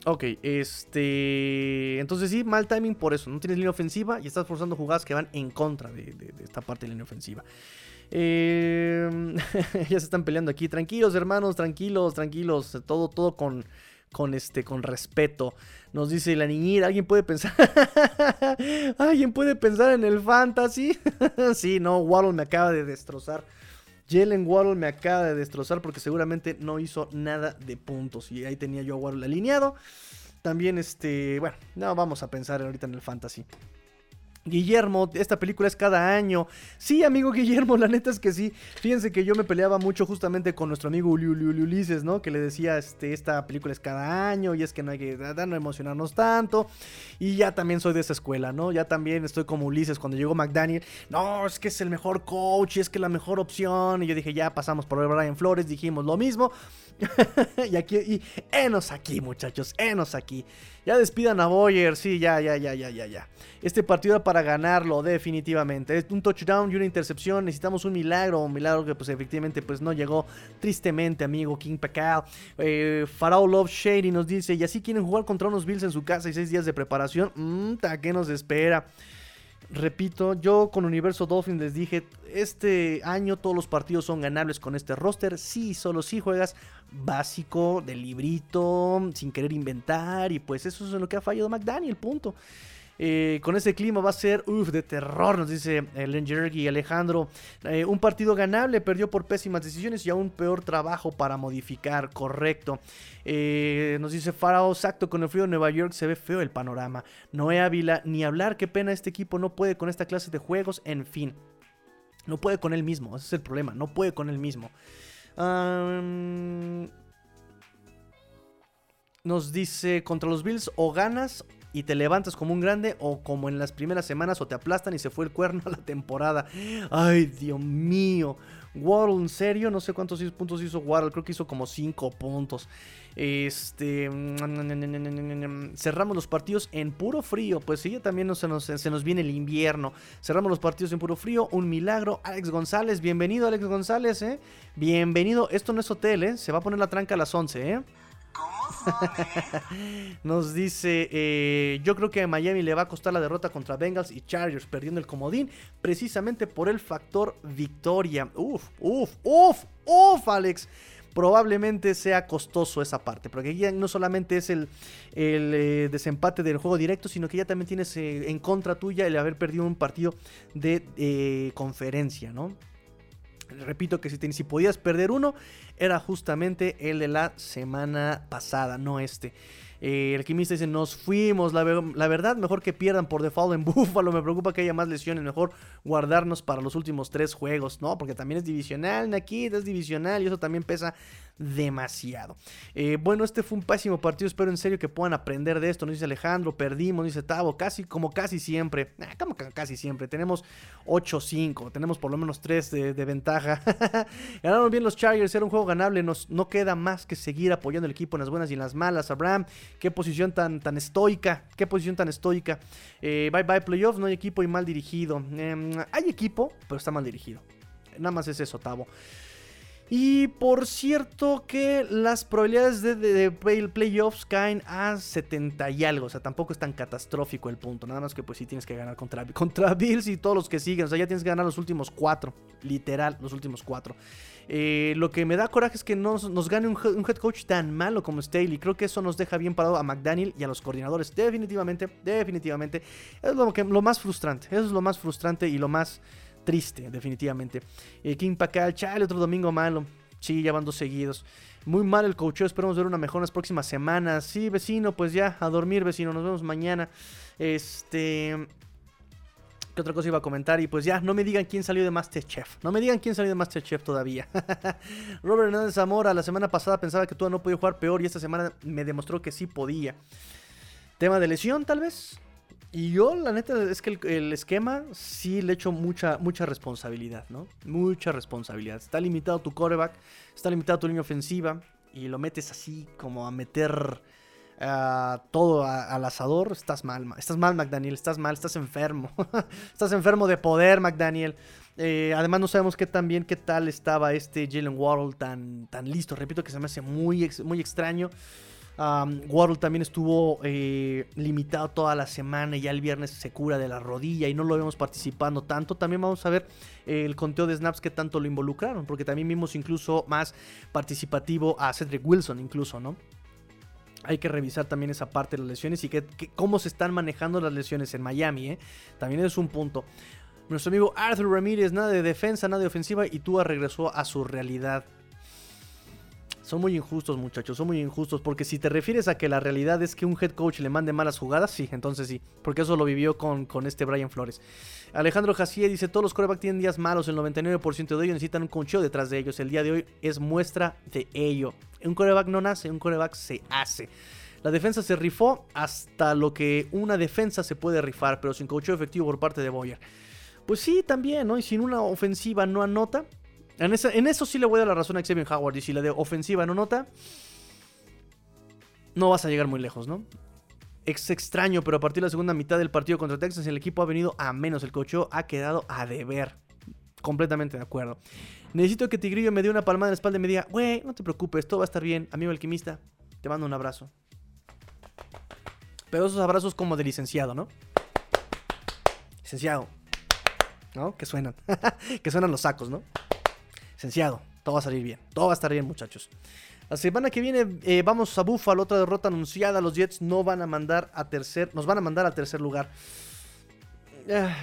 ok, este. Entonces sí, mal timing por eso. No tienes línea ofensiva y estás forzando jugadas que van en contra de, esta parte de línea ofensiva. Eh, ya se están peleando aquí. Tranquilos, hermanos, tranquilos, tranquilos. Todo, todo con, con, este, con respeto. Nos dice la niñita, ¿alguien puede pensar? ¿Alguien puede pensar en el fantasy? sí, no, Waddle me acaba de destrozar. Jalen Waddle me acaba de destrozar porque seguramente no hizo nada de puntos. Y ahí tenía yo a Waddle alineado. También, este, bueno, no vamos a pensar ahorita en el fantasy. Guillermo, esta película es cada año. Sí, amigo Guillermo, la neta es que sí. Fíjense que yo me peleaba mucho justamente con nuestro amigo Ulises, ¿no? Que le decía, este, esta película es cada año y es que no hay que no emocionarnos tanto. Y ya también soy de esa escuela, ¿no? Ya también estoy como Ulises cuando llegó McDaniel. No, es que es el mejor coach y es que la mejor opción. Y yo dije, ya pasamos por Brian Flores, dijimos lo mismo. y aquí, y enos aquí, muchachos, enos aquí. Ya despidan a Boyer, sí, ya, ya, ya, ya, ya, ya. Este partido era para ganarlo, definitivamente. Es un touchdown y una intercepción. Necesitamos un milagro, un milagro que pues efectivamente pues no llegó tristemente, amigo King Pacal. Eh, Farao Love Shady nos dice, y así quieren jugar contra unos Bills en su casa y seis días de preparación. Mmm, ¿qué nos espera? Repito, yo con Universo Dolphin les dije, este año todos los partidos son ganables con este roster. Sí, solo si juegas básico, de librito, sin querer inventar. Y pues eso es lo que ha fallado McDaniel, punto. Eh, con ese clima va a ser uf, de terror, nos dice y Alejandro. Eh, un partido ganable, perdió por pésimas decisiones y aún peor trabajo para modificar, correcto. Eh, nos dice Farao, exacto, con el frío de Nueva York se ve feo el panorama. Noé Ávila, ni hablar, qué pena, este equipo no puede con esta clase de juegos, en fin. No puede con él mismo, ese es el problema, no puede con él mismo. nos dice, contra los Bills o ganas y te levantas como un grande o como en las primeras semanas o te aplastan y se fue el cuerno a la temporada. Ay, Dios mío. Waddle, en serio, no sé cuántos puntos hizo Waddle, creo que hizo como 5 puntos. Este. Cerramos los partidos en puro frío. Pues sí, también se nos, se nos viene el invierno. Cerramos los partidos en puro frío. Un milagro. Alex González, bienvenido, Alex González, ¿eh? Bienvenido. Esto no es hotel, ¿eh? Se va a poner la tranca a las 11, ¿eh? Nos dice, eh, yo creo que a Miami le va a costar la derrota contra Bengals y Chargers, perdiendo el comodín, precisamente por el factor victoria. Uf, uf, uf, uf, Alex. Probablemente sea costoso esa parte, porque ya no solamente es el, eh, desempate del juego directo, sino que ya también tienes eh, en contra tuya el haber perdido un partido de conferencia, ¿no? Repito que si, si podías perder uno, era justamente el de la semana pasada, no este. Eh, el alquimista dice, nos fuimos, la, verdad, mejor que pierdan por default en Buffalo, me preocupa que haya más lesiones, mejor guardarnos para los últimos tres juegos, ¿no? Porque también es divisional, aquí es divisional y eso también pesa demasiado. Eh, bueno, este fue un pésimo partido. Espero en serio que puedan aprender de esto. Nos dice Alejandro, perdimos, dice Tavo, casi como casi siempre. como casi siempre. Tenemos 8-5, tenemos por lo menos 3 de, ventaja. Ganaron bien los Chargers, era un juego ganable. Nos, no queda más que seguir apoyando el equipo en las buenas y en las malas. Abraham, qué posición tan, tan estoica, qué posición tan estoica. Eh, bye bye playoffs, no hay equipo y mal dirigido. Em, hay equipo, pero está mal dirigido. Nada más es eso, Tavo. Y por cierto que las probabilidades de, playoffs caen a 70 y algo. O sea, tampoco es tan catastrófico el punto. Nada más que pues sí tienes que ganar contra, contra Bills y todos los que siguen. O sea, ya tienes que ganar los últimos cuatro. Literal, los últimos cuatro. Eh, lo que me da coraje es que nos, nos gane un, head coach tan malo como Staley. Creo que eso nos deja bien parado a McDaniel y a los coordinadores. Definitivamente, definitivamente. Es lo, lo más frustrante. Eso es lo más frustrante y lo más triste, definitivamente. Eh, King Pacal, chale, otro domingo malo. Sí, ya van dos seguidos. Muy mal el coach, esperemos ver una mejor en las próximas semanas. Sí, vecino, pues ya, a dormir, vecino, nos vemos mañana. Este... ¿Qué otra cosa iba a comentar? Y pues ya, no me digan quién salió de Masterchef. No me digan quién salió de Masterchef todavía. Robert Hernández Zamora, la semana pasada pensaba que tú no podía jugar peor y esta semana me demostró que sí podía. Tema de lesión, tal vez. Y yo, la neta, es que el, esquema sí le echo mucha, mucha responsabilidad, ¿no? Mucha responsabilidad. Está limitado tu coreback, está limitado tu línea ofensiva, y lo metes así como a meter ah, todo al asador, estás mal, estás mal, McDaniel, estás mal, estás enfermo. estás enfermo de poder, McDaniel. Eh, además, no sabemos qué tan bien, qué tal estaba este Jalen Waddle tan, tan listo. Repito que se me hace muy, muy extraño. Um, también estuvo eh, limitado toda la semana y ya el viernes se cura de la rodilla y no lo vemos participando tanto. También vamos a ver eh, el conteo de snaps que tanto lo involucraron, porque también vimos incluso más participativo a Cedric Wilson, incluso, ¿no? Hay que revisar también esa parte de las lesiones y que, cómo se están manejando las lesiones en Miami, ¿eh? También es un punto. Nuestro amigo Arthur Ramírez, nada de defensa, nada de ofensiva y Tua regresó a su realidad. Son muy injustos, muchachos, son muy injustos. Porque si te refieres a que la realidad es que un head coach le mande malas jugadas, sí, entonces sí. Porque eso lo vivió con, con este Brian Flores. Alejandro Jacier dice: Todos los corebacks tienen días malos, el 99% de ellos necesitan un coacheo detrás de ellos. El día de hoy es muestra de ello. Un coreback no nace, un coreback se hace. La defensa se rifó hasta lo que una defensa se puede rifar, pero sin coacheo efectivo por parte de Boyer. Pues sí, también, ¿no? Y sin una ofensiva no anota, en, eso sí le voy a dar la razón a Xavier Howard. Y si la de ofensiva no nota, no vas a llegar muy lejos, ¿no? Es extraño, pero a partir de la segunda mitad del partido contra Texas, el equipo ha venido a menos. El cocho ha quedado a deber. Completamente de acuerdo. Necesito que Tigrillo me dé una palmada en la espalda y me diga, güey, no te preocupes, todo va a estar bien. Amigo alquimista, te mando un abrazo. Pero esos abrazos como de licenciado, ¿no? Licenciado. ¿No? Que suenan. que suenan los sacos, ¿no? Licenciado, todo va a salir bien. Todo va a estar bien, muchachos. La semana que viene eh, vamos a Buffalo, otra derrota anunciada. Los Jets no van a mandar a tercer, nos van a mandar a tercer lugar. Ah.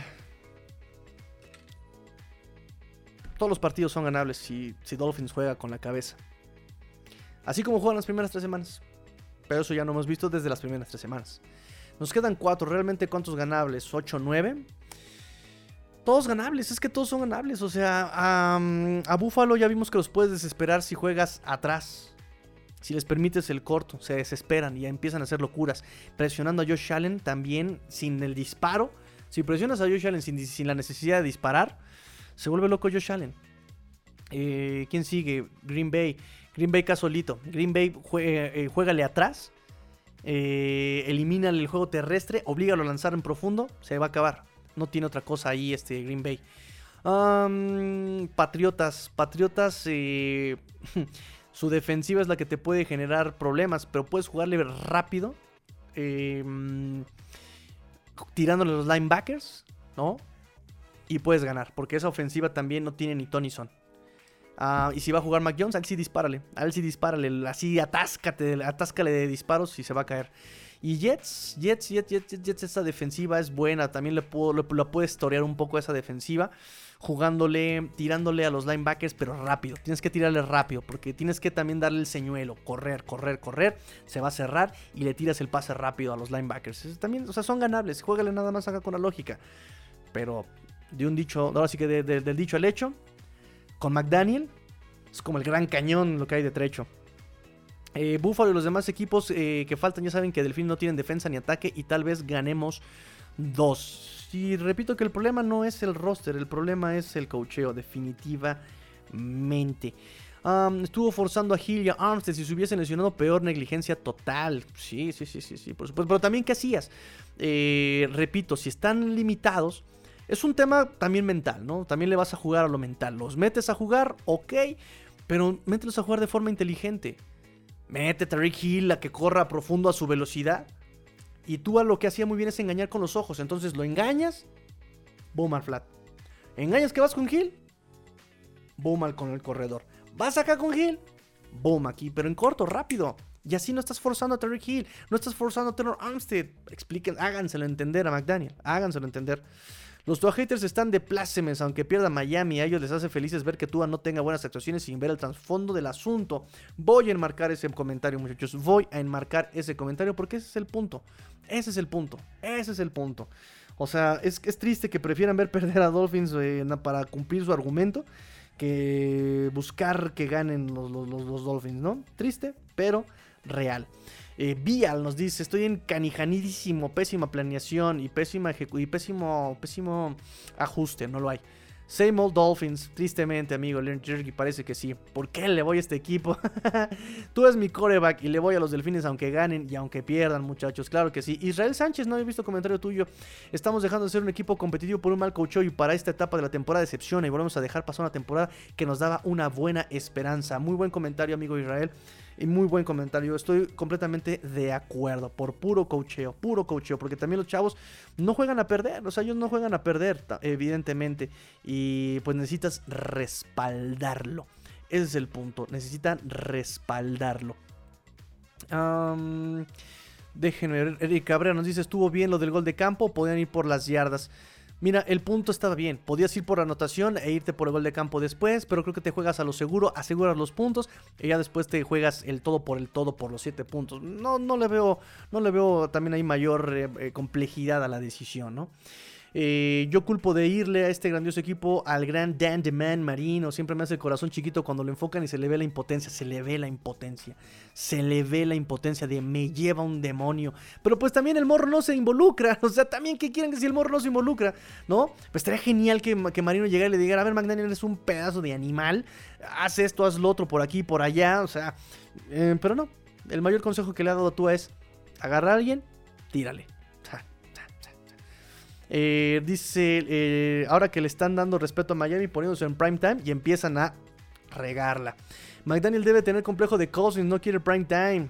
Todos los partidos son ganables si, si Dolphins juega con la cabeza. Así como juegan las primeras tres semanas. Pero eso ya no hemos visto desde las primeras tres semanas. Nos quedan cuatro. ¿Realmente cuántos ganables? ¿8, 9? Todos ganables, es que todos son ganables. O sea, a, Buffalo ya vimos que los puedes desesperar si juegas atrás. Si les permites el corto, se desesperan y ya empiezan a hacer locuras. Presionando a Josh Allen también sin el disparo. Si presionas a Josh Allen sin, la necesidad de disparar, se vuelve loco Josh Allen. Eh, ¿Quién sigue? Green Bay. Green Bay casolito. Green Bay eh, juégale atrás. Eh, elimina el juego terrestre. Oblígalo a lanzar en profundo. Se va a acabar. No tiene otra cosa ahí este Green Bay. Patriotas. Patriotas. Eh, su defensiva es la que te puede generar problemas. Pero puedes jugarle rápido. Em, tirándole los linebackers. ¿No? Y puedes ganar. Porque esa ofensiva también no tiene ni Tony Son. Ah, y si va a jugar Mac Jones, a él sí dispárale. A él sí dispárale. Así atáscate, atáscale de disparos y se va a caer. Y Jets, Jets, Jets, Jets, Jets, esa defensiva es buena. También le puedo, lo, puedes torear un poco esa defensiva. jugándole, tirándole a los linebackers, pero rápido. Tienes que tirarle rápido, porque tienes que también darle el señuelo, correr, correr, correr. Se va a cerrar y le tiras el pase rápido a los linebackers. también, o sea, son ganables. Juégale nada más acá con la lógica. Pero de un dicho, ahora sí que del dicho al hecho, con McDaniel es como el gran cañón lo que hay de trecho. Eh, Buffalo y los demás equipos eh, que faltan ya saben que Delfín no tienen defensa ni ataque y tal vez ganemos dos. Y repito que el problema no es el roster, el problema es el cocheo, definitivamente. estuvo forzando a Hill y a Armstead. Si se hubiese lesionado, peor negligencia total. Sí, sí, sí, sí, sí, por supuesto. Pero también, ¿qué hacías? Eh, repito, si están limitados, es un tema también mental, ¿no? También le vas a jugar a lo mental. Los metes a jugar, ok, pero mételos a jugar de forma inteligente. Mete a Rick Hill a que corra profundo a su velocidad. Y tú a lo que hacía muy bien es engañar con los ojos. Entonces lo engañas, boom al flat. Engañas que vas con Hill, boom al con el corredor. Vas acá con Hill, boom aquí, pero en corto, rápido. Y así no estás forzando a Terry Hill, no estás forzando a Taylor Armstead. Expliquen, háganselo entender a McDaniel, háganselo entender. Los Tua haters están de plácemes, aunque pierda Miami. A ellos les hace felices ver que Tua no tenga buenas actuaciones sin ver el trasfondo del asunto. Voy a enmarcar ese comentario, muchachos. Voy a enmarcar ese comentario porque ese es el punto. Ese es el punto. Ese es el punto. O sea, es, triste que prefieran ver perder a Dolphins eh, para cumplir su argumento que buscar que ganen los Dolphins, ¿no? Triste, pero real. Eh, Vial nos dice, estoy en canijanidísimo, pésima planeación y, pésima y pésimo, pésimo ajuste, no lo hay. Same old Dolphins, tristemente, amigo. Learn Jerky parece que sí. ¿Por qué le voy a este equipo? Tú eres mi coreback y le voy a los delfines aunque ganen y aunque pierdan, muchachos. Claro que sí. Israel Sánchez, no he visto comentario tuyo. Estamos dejando de ser un equipo competitivo por un mal coach y para esta etapa de la temporada decepciona y volvemos a dejar pasar una temporada que nos daba una buena esperanza. Muy buen comentario, amigo Israel. Y muy buen comentario. Estoy completamente de acuerdo. Por puro cocheo. Puro cocheo. Porque también los chavos no juegan a perder. O sea, ellos no juegan a perder, evidentemente. Y pues necesitas respaldarlo. Ese es el punto. Necesitan respaldarlo. déjenme ver. Eric Cabrera nos dice: Estuvo bien lo del gol de campo. Podían ir por las yardas. Mira, el punto estaba bien. Podías ir por anotación e irte por el gol de campo después, pero creo que te juegas a lo seguro, aseguras los puntos y ya después te juegas el todo por el todo por los 7 puntos. No, no le veo, no le veo también hay mayor eh, eh, complejidad a la decisión, ¿no? Eh, yo culpo de irle a este grandioso equipo al gran Dan The Man Marino. Siempre me hace el corazón chiquito cuando lo enfocan y se le ve la impotencia. Se le ve la impotencia. Se le ve la impotencia de me lleva un demonio. Pero pues también el morro no se involucra. O sea, también que quieren que si el morro no se involucra, ¿no? Pues estaría genial que, Marino llegara y le dijera, a ver, McDaniel es un pedazo de animal. Haz esto, haz lo otro por aquí, por allá. O sea, eh, pero no. El mayor consejo que le ha dado tú es, agarra a alguien, tírale. Eh, dice, eh, ahora que le están dando respeto a Miami poniéndose en prime time y empiezan a regarla. McDaniel debe tener complejo de Cousins, no quiere prime time.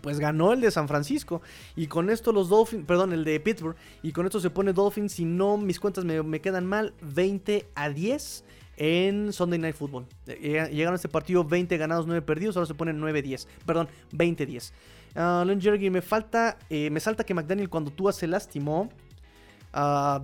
Pues ganó el de San Francisco. Y con esto los Dolphins, perdón, el de Pittsburgh. Y con esto se pone Dolphins, si no mis cuentas me, quedan mal, 20 a 10 en Sunday Night Football. Eh, llegaron a este partido 20 ganados, 9 perdidos, ahora se ponen 9-10. Perdón, 20-10. Uh, me falta, me salta que McDaniel cuando tú se lastimó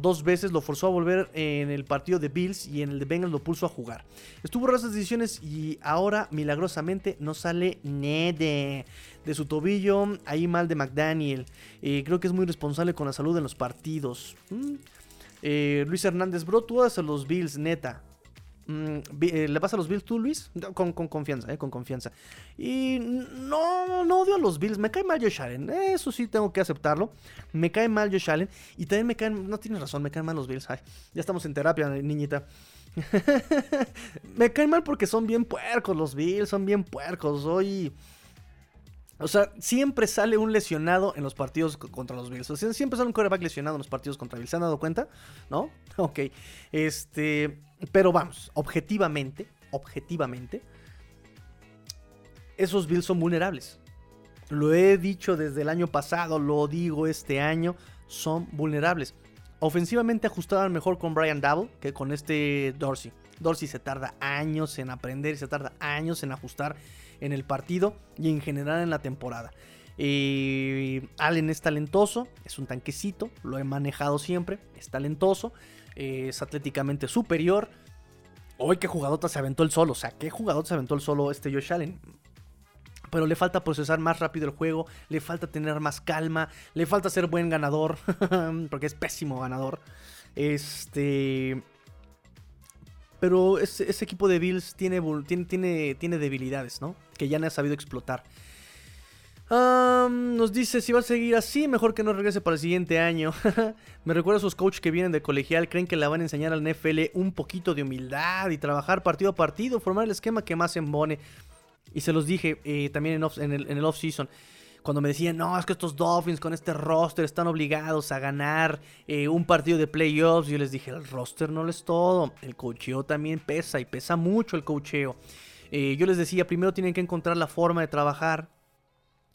dos veces, lo forzó a volver en el partido de Bills y en el de Bengals lo pulsó a jugar. Estuvo en esas decisiones y ahora milagrosamente no sale Nede de su tobillo, ahí mal de McDaniel. Eh, creo que es muy responsable con la salud en los partidos. Mm. Eh, Luis Hernández, bro, tú a los Bills, neta. Mm, eh, ¿Le vas a los Bills tú, Luis? Con, confianza, eh, con confianza. Y no, no odio a los Bills. Me cae mal Josh Allen. Eso sí tengo que aceptarlo. Me cae mal Josh Allen. Y también me caen, no tienes razón, me caen mal los Bills. ya estamos en terapia, niñita. me caen mal porque son bien puercos los Bills, son bien puercos. Hoy... O sea, siempre sale un lesionado en los partidos contra los Bills. O sea, siempre sale un quarterback lesionado en los partidos contra Bills. ¿Se han dado cuenta? ¿No? Ok. Este. Pero vamos, objetivamente, objetivamente, esos Bills son vulnerables. Lo he dicho desde el año pasado, lo digo este año, son vulnerables. Ofensivamente ajustaban mejor con Brian Double que con este Dorsey. Dorsey se tarda años en aprender, se tarda años en ajustar en el partido y en general en la temporada. Allen es talentoso, es un tanquecito, lo he manejado siempre, es talentoso. Es atléticamente superior. Hoy qué jugadota se aventó el solo, o sea, qué jugador se aventó el solo este Josh Allen. Pero le falta procesar más rápido el juego, le falta tener más calma, le falta ser buen ganador, porque es pésimo ganador. Este. Pero ese, equipo de Bills tiene, tiene, tiene, debilidades, ¿no? Que ya no ha sabido explotar. Nos dice, si va a seguir así, mejor que no regrese para el siguiente año. Me recuerda a sus coaches que vienen de colegial, creen que la van a enseñar al NFL un poquito de humildad y trabajar partido a partido, formar el esquema que más embone. Y se los dije eh, también en, el, off-season cuando me decían, no, es que estos Dolphins con este roster están obligados a ganar eh, un partido de playoffs, yo les dije, el roster no es todo, el cocheo también pesa y pesa mucho el cocheo. Eh, yo les decía, primero tienen que encontrar la forma de trabajar,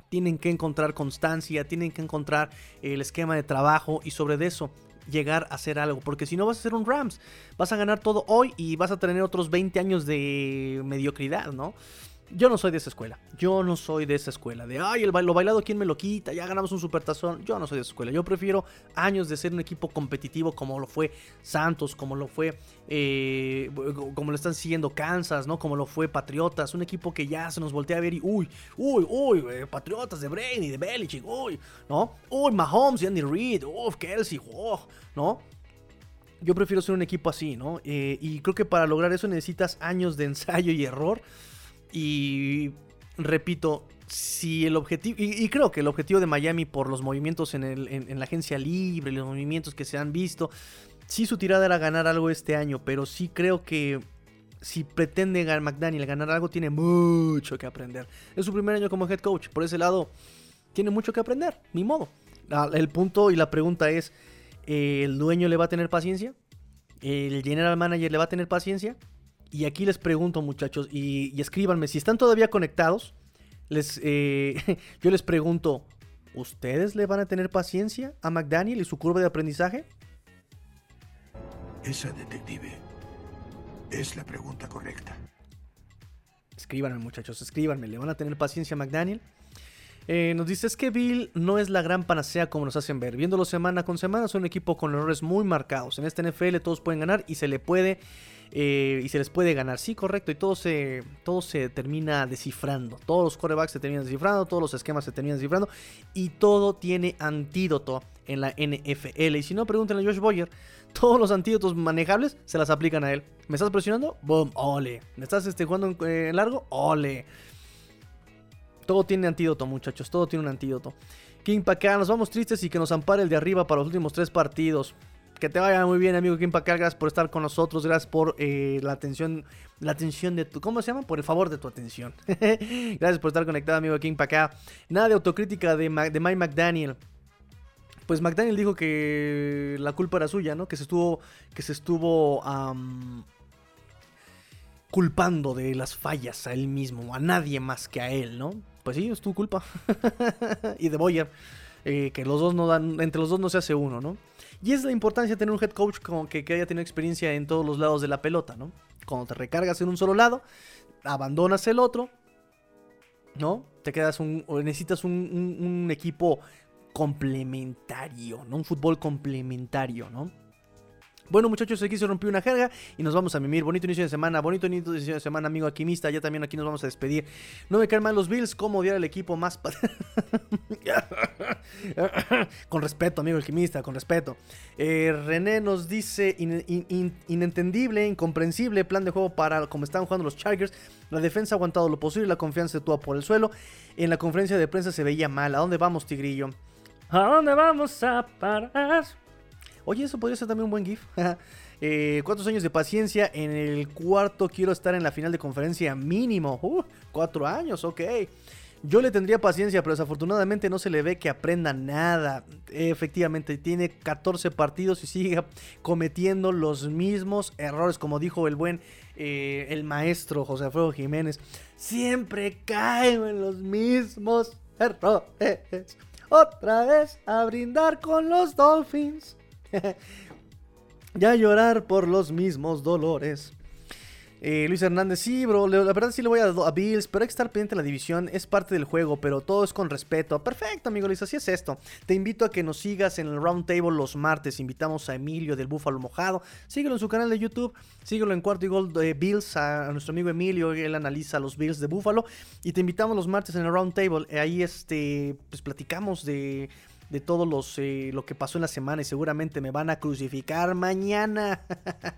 tienen que encontrar constancia, tienen que encontrar el esquema de trabajo y sobre eso llegar a hacer algo. Porque si no vas a ser un Rams, vas a ganar todo hoy y vas a tener otros 20 años de mediocridad, ¿no? Yo no soy de esa escuela. Yo no soy de esa escuela. De, ay, el lo bailado, ¿quién me lo quita? Ya ganamos un supertazón. Yo no soy de esa escuela. Yo prefiero años de ser un equipo competitivo como lo fue Santos, como lo fue, eh, como lo están siguiendo Kansas, ¿no? Como lo fue Patriotas. Un equipo que ya se nos voltea a ver y, uy, uy, uy, eh, Patriotas de Brady, de Belichick, uy, ¿no? Uy, Mahomes y Andy Reid, uff, Kelsey, oh, ¿no? Yo prefiero ser un equipo así, ¿no? Eh, y creo que para lograr eso necesitas años de ensayo y error. Y repito, si el objetivo, y, creo que el objetivo de Miami por los movimientos en, la agencia libre, los movimientos que se han visto, sí su tirada era ganar algo este año, pero sí creo que si pretende ganar McDaniel ganar algo, tiene mucho que aprender. Es su primer año como head coach, por ese lado, tiene mucho que aprender, ni modo. Ah, el punto y la pregunta es, ¿el dueño le va a tener paciencia? ¿El general manager le va a tener paciencia? Y aquí les pregunto, muchachos, y, escríbanme, si están todavía conectados, les, eh, yo les pregunto, ¿ustedes le van a tener paciencia a McDaniel y su curva de aprendizaje? Esa detective es la pregunta correcta. Escríbanme, muchachos, escríbanme. ¿Le van a tener paciencia a McDaniel? Eh, nos dice, es que Bill no es la gran panacea como nos hacen ver. Viéndolo semana con semana, son un equipo con errores muy marcados. En este NFL todos pueden ganar y se le puede eh, y se les puede ganar. Sí, correcto. Y todo se, se termina descifrando. Todos los corebacks se terminan descifrando, todos los esquemas se terminan descifrando. Y todo tiene antídoto en la NFL. Y si no, pregúntenle a Josh Boyer. Todos los antídotos manejables se las aplican a él. ¿Me estás presionando? ¡Boom! ¡Ole! ¿Me estás este, jugando en, en largo? ¡Ole! Todo tiene antídoto, muchachos. Todo tiene un antídoto. King Paca, nos vamos tristes y que nos ampare el de arriba para los últimos tres partidos. Que te vaya muy bien, amigo Kim Pacal. Gracias por estar con nosotros. Gracias por eh, la atención. La atención de tu. ¿Cómo se llama? Por el favor de tu atención. gracias por estar conectado, amigo Kim Pacal. Nada de autocrítica de, de Mike McDaniel. Pues McDaniel dijo que la culpa era suya, ¿no? Que se estuvo. Que se estuvo. culpando de las fallas a él mismo. A nadie más que a él, ¿no? Pues sí, es tu culpa. y de Boyer. Eh, que los dos no dan. Entre los dos no se hace uno, ¿no? Y es la importancia de tener un head coach como que, haya tenido experiencia en todos los lados de la pelota, ¿no? Cuando te recargas en un solo lado, abandonas el otro, ¿no? Te quedas un. o necesitas un equipo complementario, ¿no? Un fútbol complementario, ¿no? Bueno, muchachos, aquí se rompió una jerga y nos vamos a mimir. Bonito inicio de semana, bonito inicio de semana, amigo Aquimista. Ya también aquí nos vamos a despedir. No me caen mal los Bills, cómo odiar al equipo más. con respeto, amigo Alquimista, con respeto. Eh, René nos dice: inentendible, incomprensible plan de juego para como están jugando los Chargers. La defensa ha aguantado lo posible, la confianza se por el suelo. En la conferencia de prensa se veía mal. ¿A dónde vamos, Tigrillo? ¿A dónde vamos a parar? Oye, eso podría ser también un buen GIF. eh, cuatro años de paciencia. En el cuarto quiero estar en la final de conferencia mínimo. Uh, cuatro años, ok. Yo le tendría paciencia, pero desafortunadamente no se le ve que aprenda nada. Efectivamente, tiene 14 partidos y sigue cometiendo los mismos errores, como dijo el buen, eh, el maestro José Alfredo Jiménez. Siempre caigo en los mismos errores. Otra vez a brindar con los Dolphins. ya llorar por los mismos dolores. Eh, Luis Hernández, sí, bro, la verdad sí le voy a, a, Bills, pero hay que estar pendiente de la división, es parte del juego, pero todo es con respeto. Perfecto, amigo Luis, así es esto. Te invito a que nos sigas en el Round Table los martes, invitamos a Emilio del Búfalo Mojado, síguelo en su canal de YouTube, síguelo en Cuarto y Gol de Bills, a, nuestro amigo Emilio, él analiza los Bills de Búfalo, y te invitamos los martes en el Round Table, ahí este, pues platicamos de de todo los, eh, lo que pasó en la semana y seguramente me van a crucificar mañana.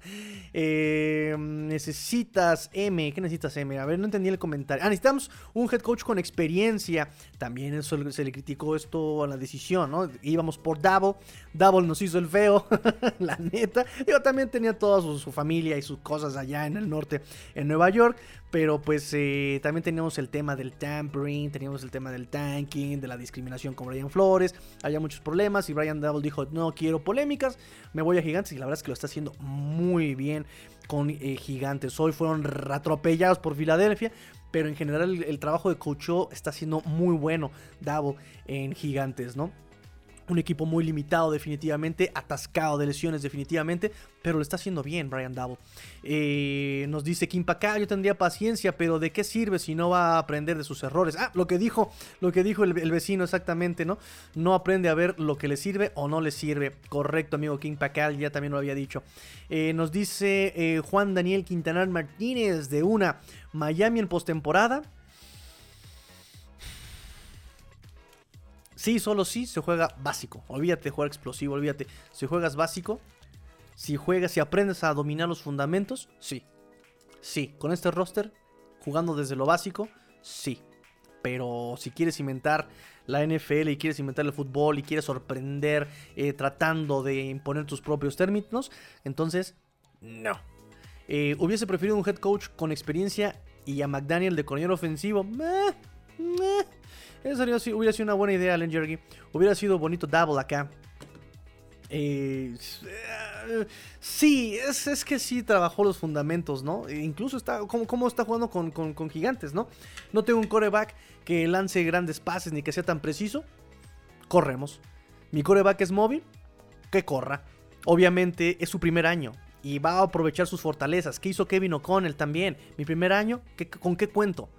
Eh, necesitas M. ¿Qué necesitas M? A ver, no entendí el comentario. Ah, necesitamos un head coach con experiencia. También se le criticó esto a la decisión, ¿no? Íbamos por Double. Double nos hizo el feo, la neta. Yo también tenía toda su, familia y sus cosas allá en el norte, en Nueva York. Pero pues eh, también teníamos el tema del tampering, teníamos el tema del tanking, de la discriminación con Brian Flores. Había muchos problemas y Brian Double dijo, no quiero polémicas, me voy a Gigantes. Y la verdad es que lo está haciendo muy bien con eh, Gigantes. Hoy fueron atropellados por Filadelfia. Pero en general el, trabajo de Cocho está siendo muy bueno, Double, en Gigantes, ¿no? Un equipo muy limitado definitivamente, atascado de lesiones definitivamente, pero lo está haciendo bien Brian Double. Eh, nos dice Kim Pacá, yo tendría paciencia, pero ¿de qué sirve si no va a aprender de sus errores? Ah, lo que dijo, lo que dijo el, vecino exactamente, ¿no? No aprende a ver lo que le sirve o no le sirve. Correcto, amigo Kim Pacal, ya también lo había dicho. Eh, nos dice eh, Juan Daniel Quintanar Martínez de una Miami en postemporada. Sí, solo sí se juega básico. Olvídate de jugar explosivo, olvídate. Si juegas básico, si juegas, si aprendes a dominar los fundamentos, sí. Sí, con este roster, jugando desde lo básico, sí. Pero si quieres inventar la NFL y quieres inventar el fútbol y quieres sorprender eh, tratando de imponer tus propios términos, entonces no. Eh, hubiese preferido un head coach con experiencia y a McDaniel de coordinador ofensivo. Meh, meh. Eso hubiera sido una buena idea, Len Jergy. Hubiera sido bonito double acá. Eh, sí, es, que sí trabajó los fundamentos, ¿no? E incluso está como, está jugando con, con, gigantes, ¿no? No tengo un coreback que lance grandes pases ni que sea tan preciso. Corremos. Mi coreback es móvil, que corra. Obviamente es su primer año y va a aprovechar sus fortalezas. ¿Qué hizo Kevin O'Connell también? Mi primer año, ¿con qué cuento?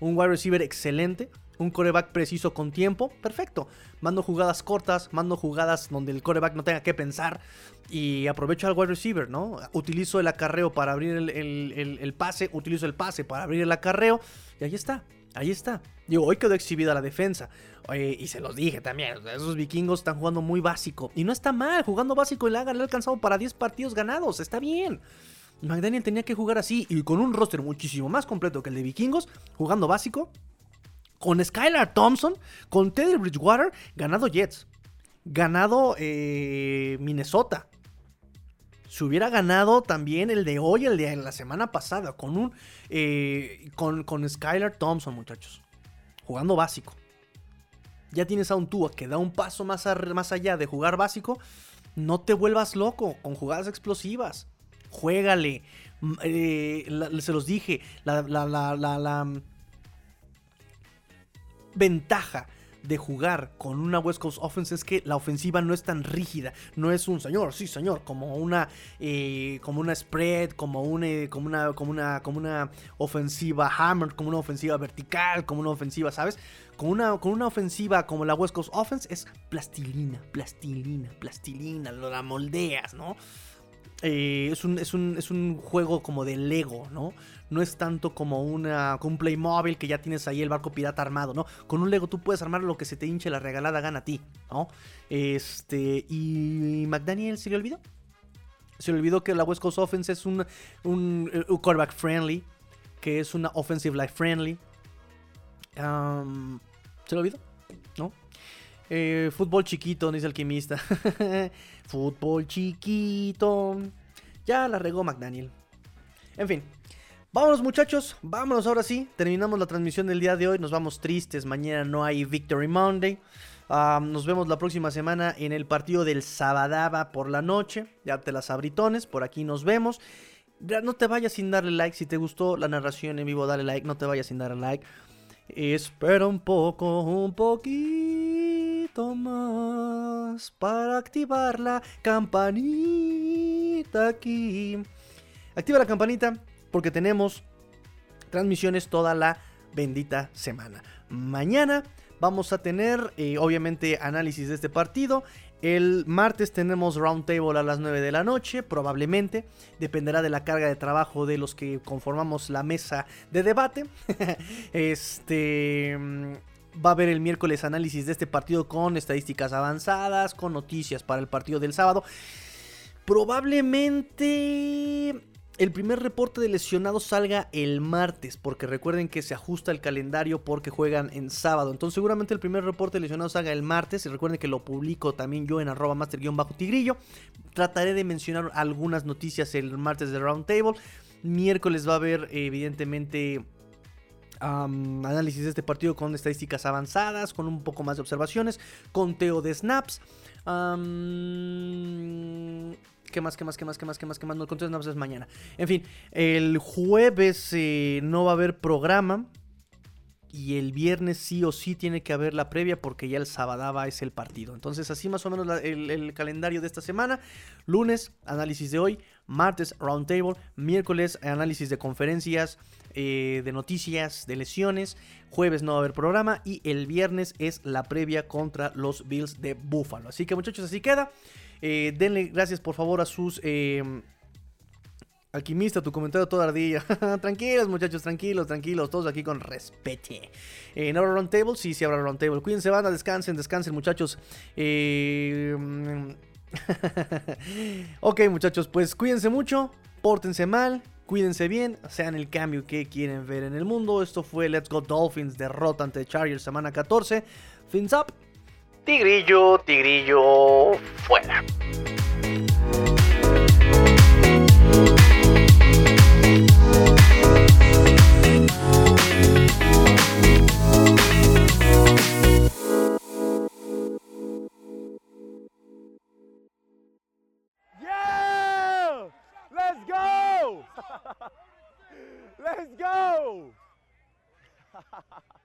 Un wide receiver excelente, un coreback preciso con tiempo, perfecto. Mando jugadas cortas, mando jugadas donde el coreback no tenga que pensar y aprovecho al wide receiver, ¿no? Utilizo el acarreo para abrir el, pase, utilizo el pase para abrir el acarreo y ahí está. Ahí está. Digo, hoy quedó exhibida la defensa. y se los dije también. Esos vikingos están jugando muy básico. Y no está mal. Jugando básico y le ha alcanzado para 10 partidos ganados. Está bien. McDaniel tenía que jugar así. Y con un roster muchísimo más completo que el de vikingos. Jugando básico con Skylar Thompson, con Teddy Bridgewater, ganado Jets, ganado eh, Minnesota. Se hubiera ganado también el de hoy, el de la semana pasada, con un eh, con, con Skylar Thompson, muchachos. Jugando básico. Ya tienes a un Tua que da un paso más, más allá de jugar básico. No te vuelvas loco con jugadas explosivas. Juégale. Eh, se los dije. la, la, la ventaja de jugar con una West Coast Offense es que la ofensiva no es tan rígida, no es un señor, sí señor, como una, eh, como una spread, como como una, como una, como una ofensiva hammer, como una ofensiva vertical, como una ofensiva, ¿sabes? Con una, con una ofensiva como la West Coast Offense es plastilina, plastilina, plastilina, lo la moldeas, ¿no? Eh, es, un, es, un, es, un, juego como de Lego, ¿no? No es tanto como una, un Playmobil que ya tienes ahí el barco pirata armado, ¿no? Con un Lego tú puedes armar lo que se te hinche la regalada gana a ti, ¿no? Este, y McDaniel se le olvidó. Se le olvidó que la West Coast Offense es un, un, un quarterback friendly, que es una offensive life friendly. se le olvidó. Eh, fútbol chiquito, dice alquimista. fútbol chiquito. Ya la regó McDaniel. En fin. Vámonos muchachos, vámonos ahora sí. Terminamos la transmisión del día de hoy. Nos vamos tristes. Mañana no hay Victory Monday. nos vemos la próxima semana en el partido del Sabadaba por la noche. Ya te las abritones. Por aquí nos vemos. No te vayas sin darle like. Si te gustó la narración en vivo, dale like. No te vayas sin darle like. Espera un poco, un poquito más para activar la campanita aquí. Activa la campanita porque tenemos transmisiones toda la bendita semana. Mañana vamos a tener, eh, obviamente, análisis de este partido. El martes tenemos Roundtable a las 9 de la noche, probablemente. Dependerá de la carga de trabajo de los que conformamos la mesa de debate. este. Va a haber el miércoles análisis de este partido con estadísticas avanzadas, con noticias para el partido del sábado. Probablemente el primer reporte de lesionados salga el martes, porque recuerden que se ajusta el calendario porque juegan en sábado. Entonces seguramente el primer reporte de lesionados salga el martes y recuerden que lo publico también yo en arroba master-tigrillo. Trataré de mencionar algunas noticias el martes de Roundtable. Miércoles va a haber evidentemente... análisis de este partido con estadísticas avanzadas, con un poco más de observaciones, conteo de snaps. ¿Qué más, qué más, qué más, qué más, qué más, qué más? No, conté nada es mañana. En fin, el jueves eh, no va a haber programa. Y el viernes sí o sí tiene que haber la previa porque ya el sábado es el partido. Entonces así más o menos el, calendario de esta semana. Lunes, análisis de hoy. Martes, roundtable. Miércoles, análisis de conferencias, eh, de noticias, de lesiones. Jueves no va a haber programa. Y el viernes es la previa contra los Bills de Buffalo. Así que muchachos, así queda. Eh, denle gracias por favor a sus... Eh, Alquimista, tu comentario toda ardilla. tranquilos, muchachos, tranquilos, tranquilos. Todos aquí con respeto. Eh, ¿No habrá roundtable? Sí, sí habrá roundtable. Cuídense, banda, descansen, descansen, muchachos. Eh, ok, muchachos, pues cuídense mucho. Pórtense mal. Cuídense bien. Sean el cambio que quieren ver en el mundo. Esto fue Let's Go Dolphins. Derrota ante Chargers semana 14. Fins up. Tigrillo, tigrillo, fuera. Let's go!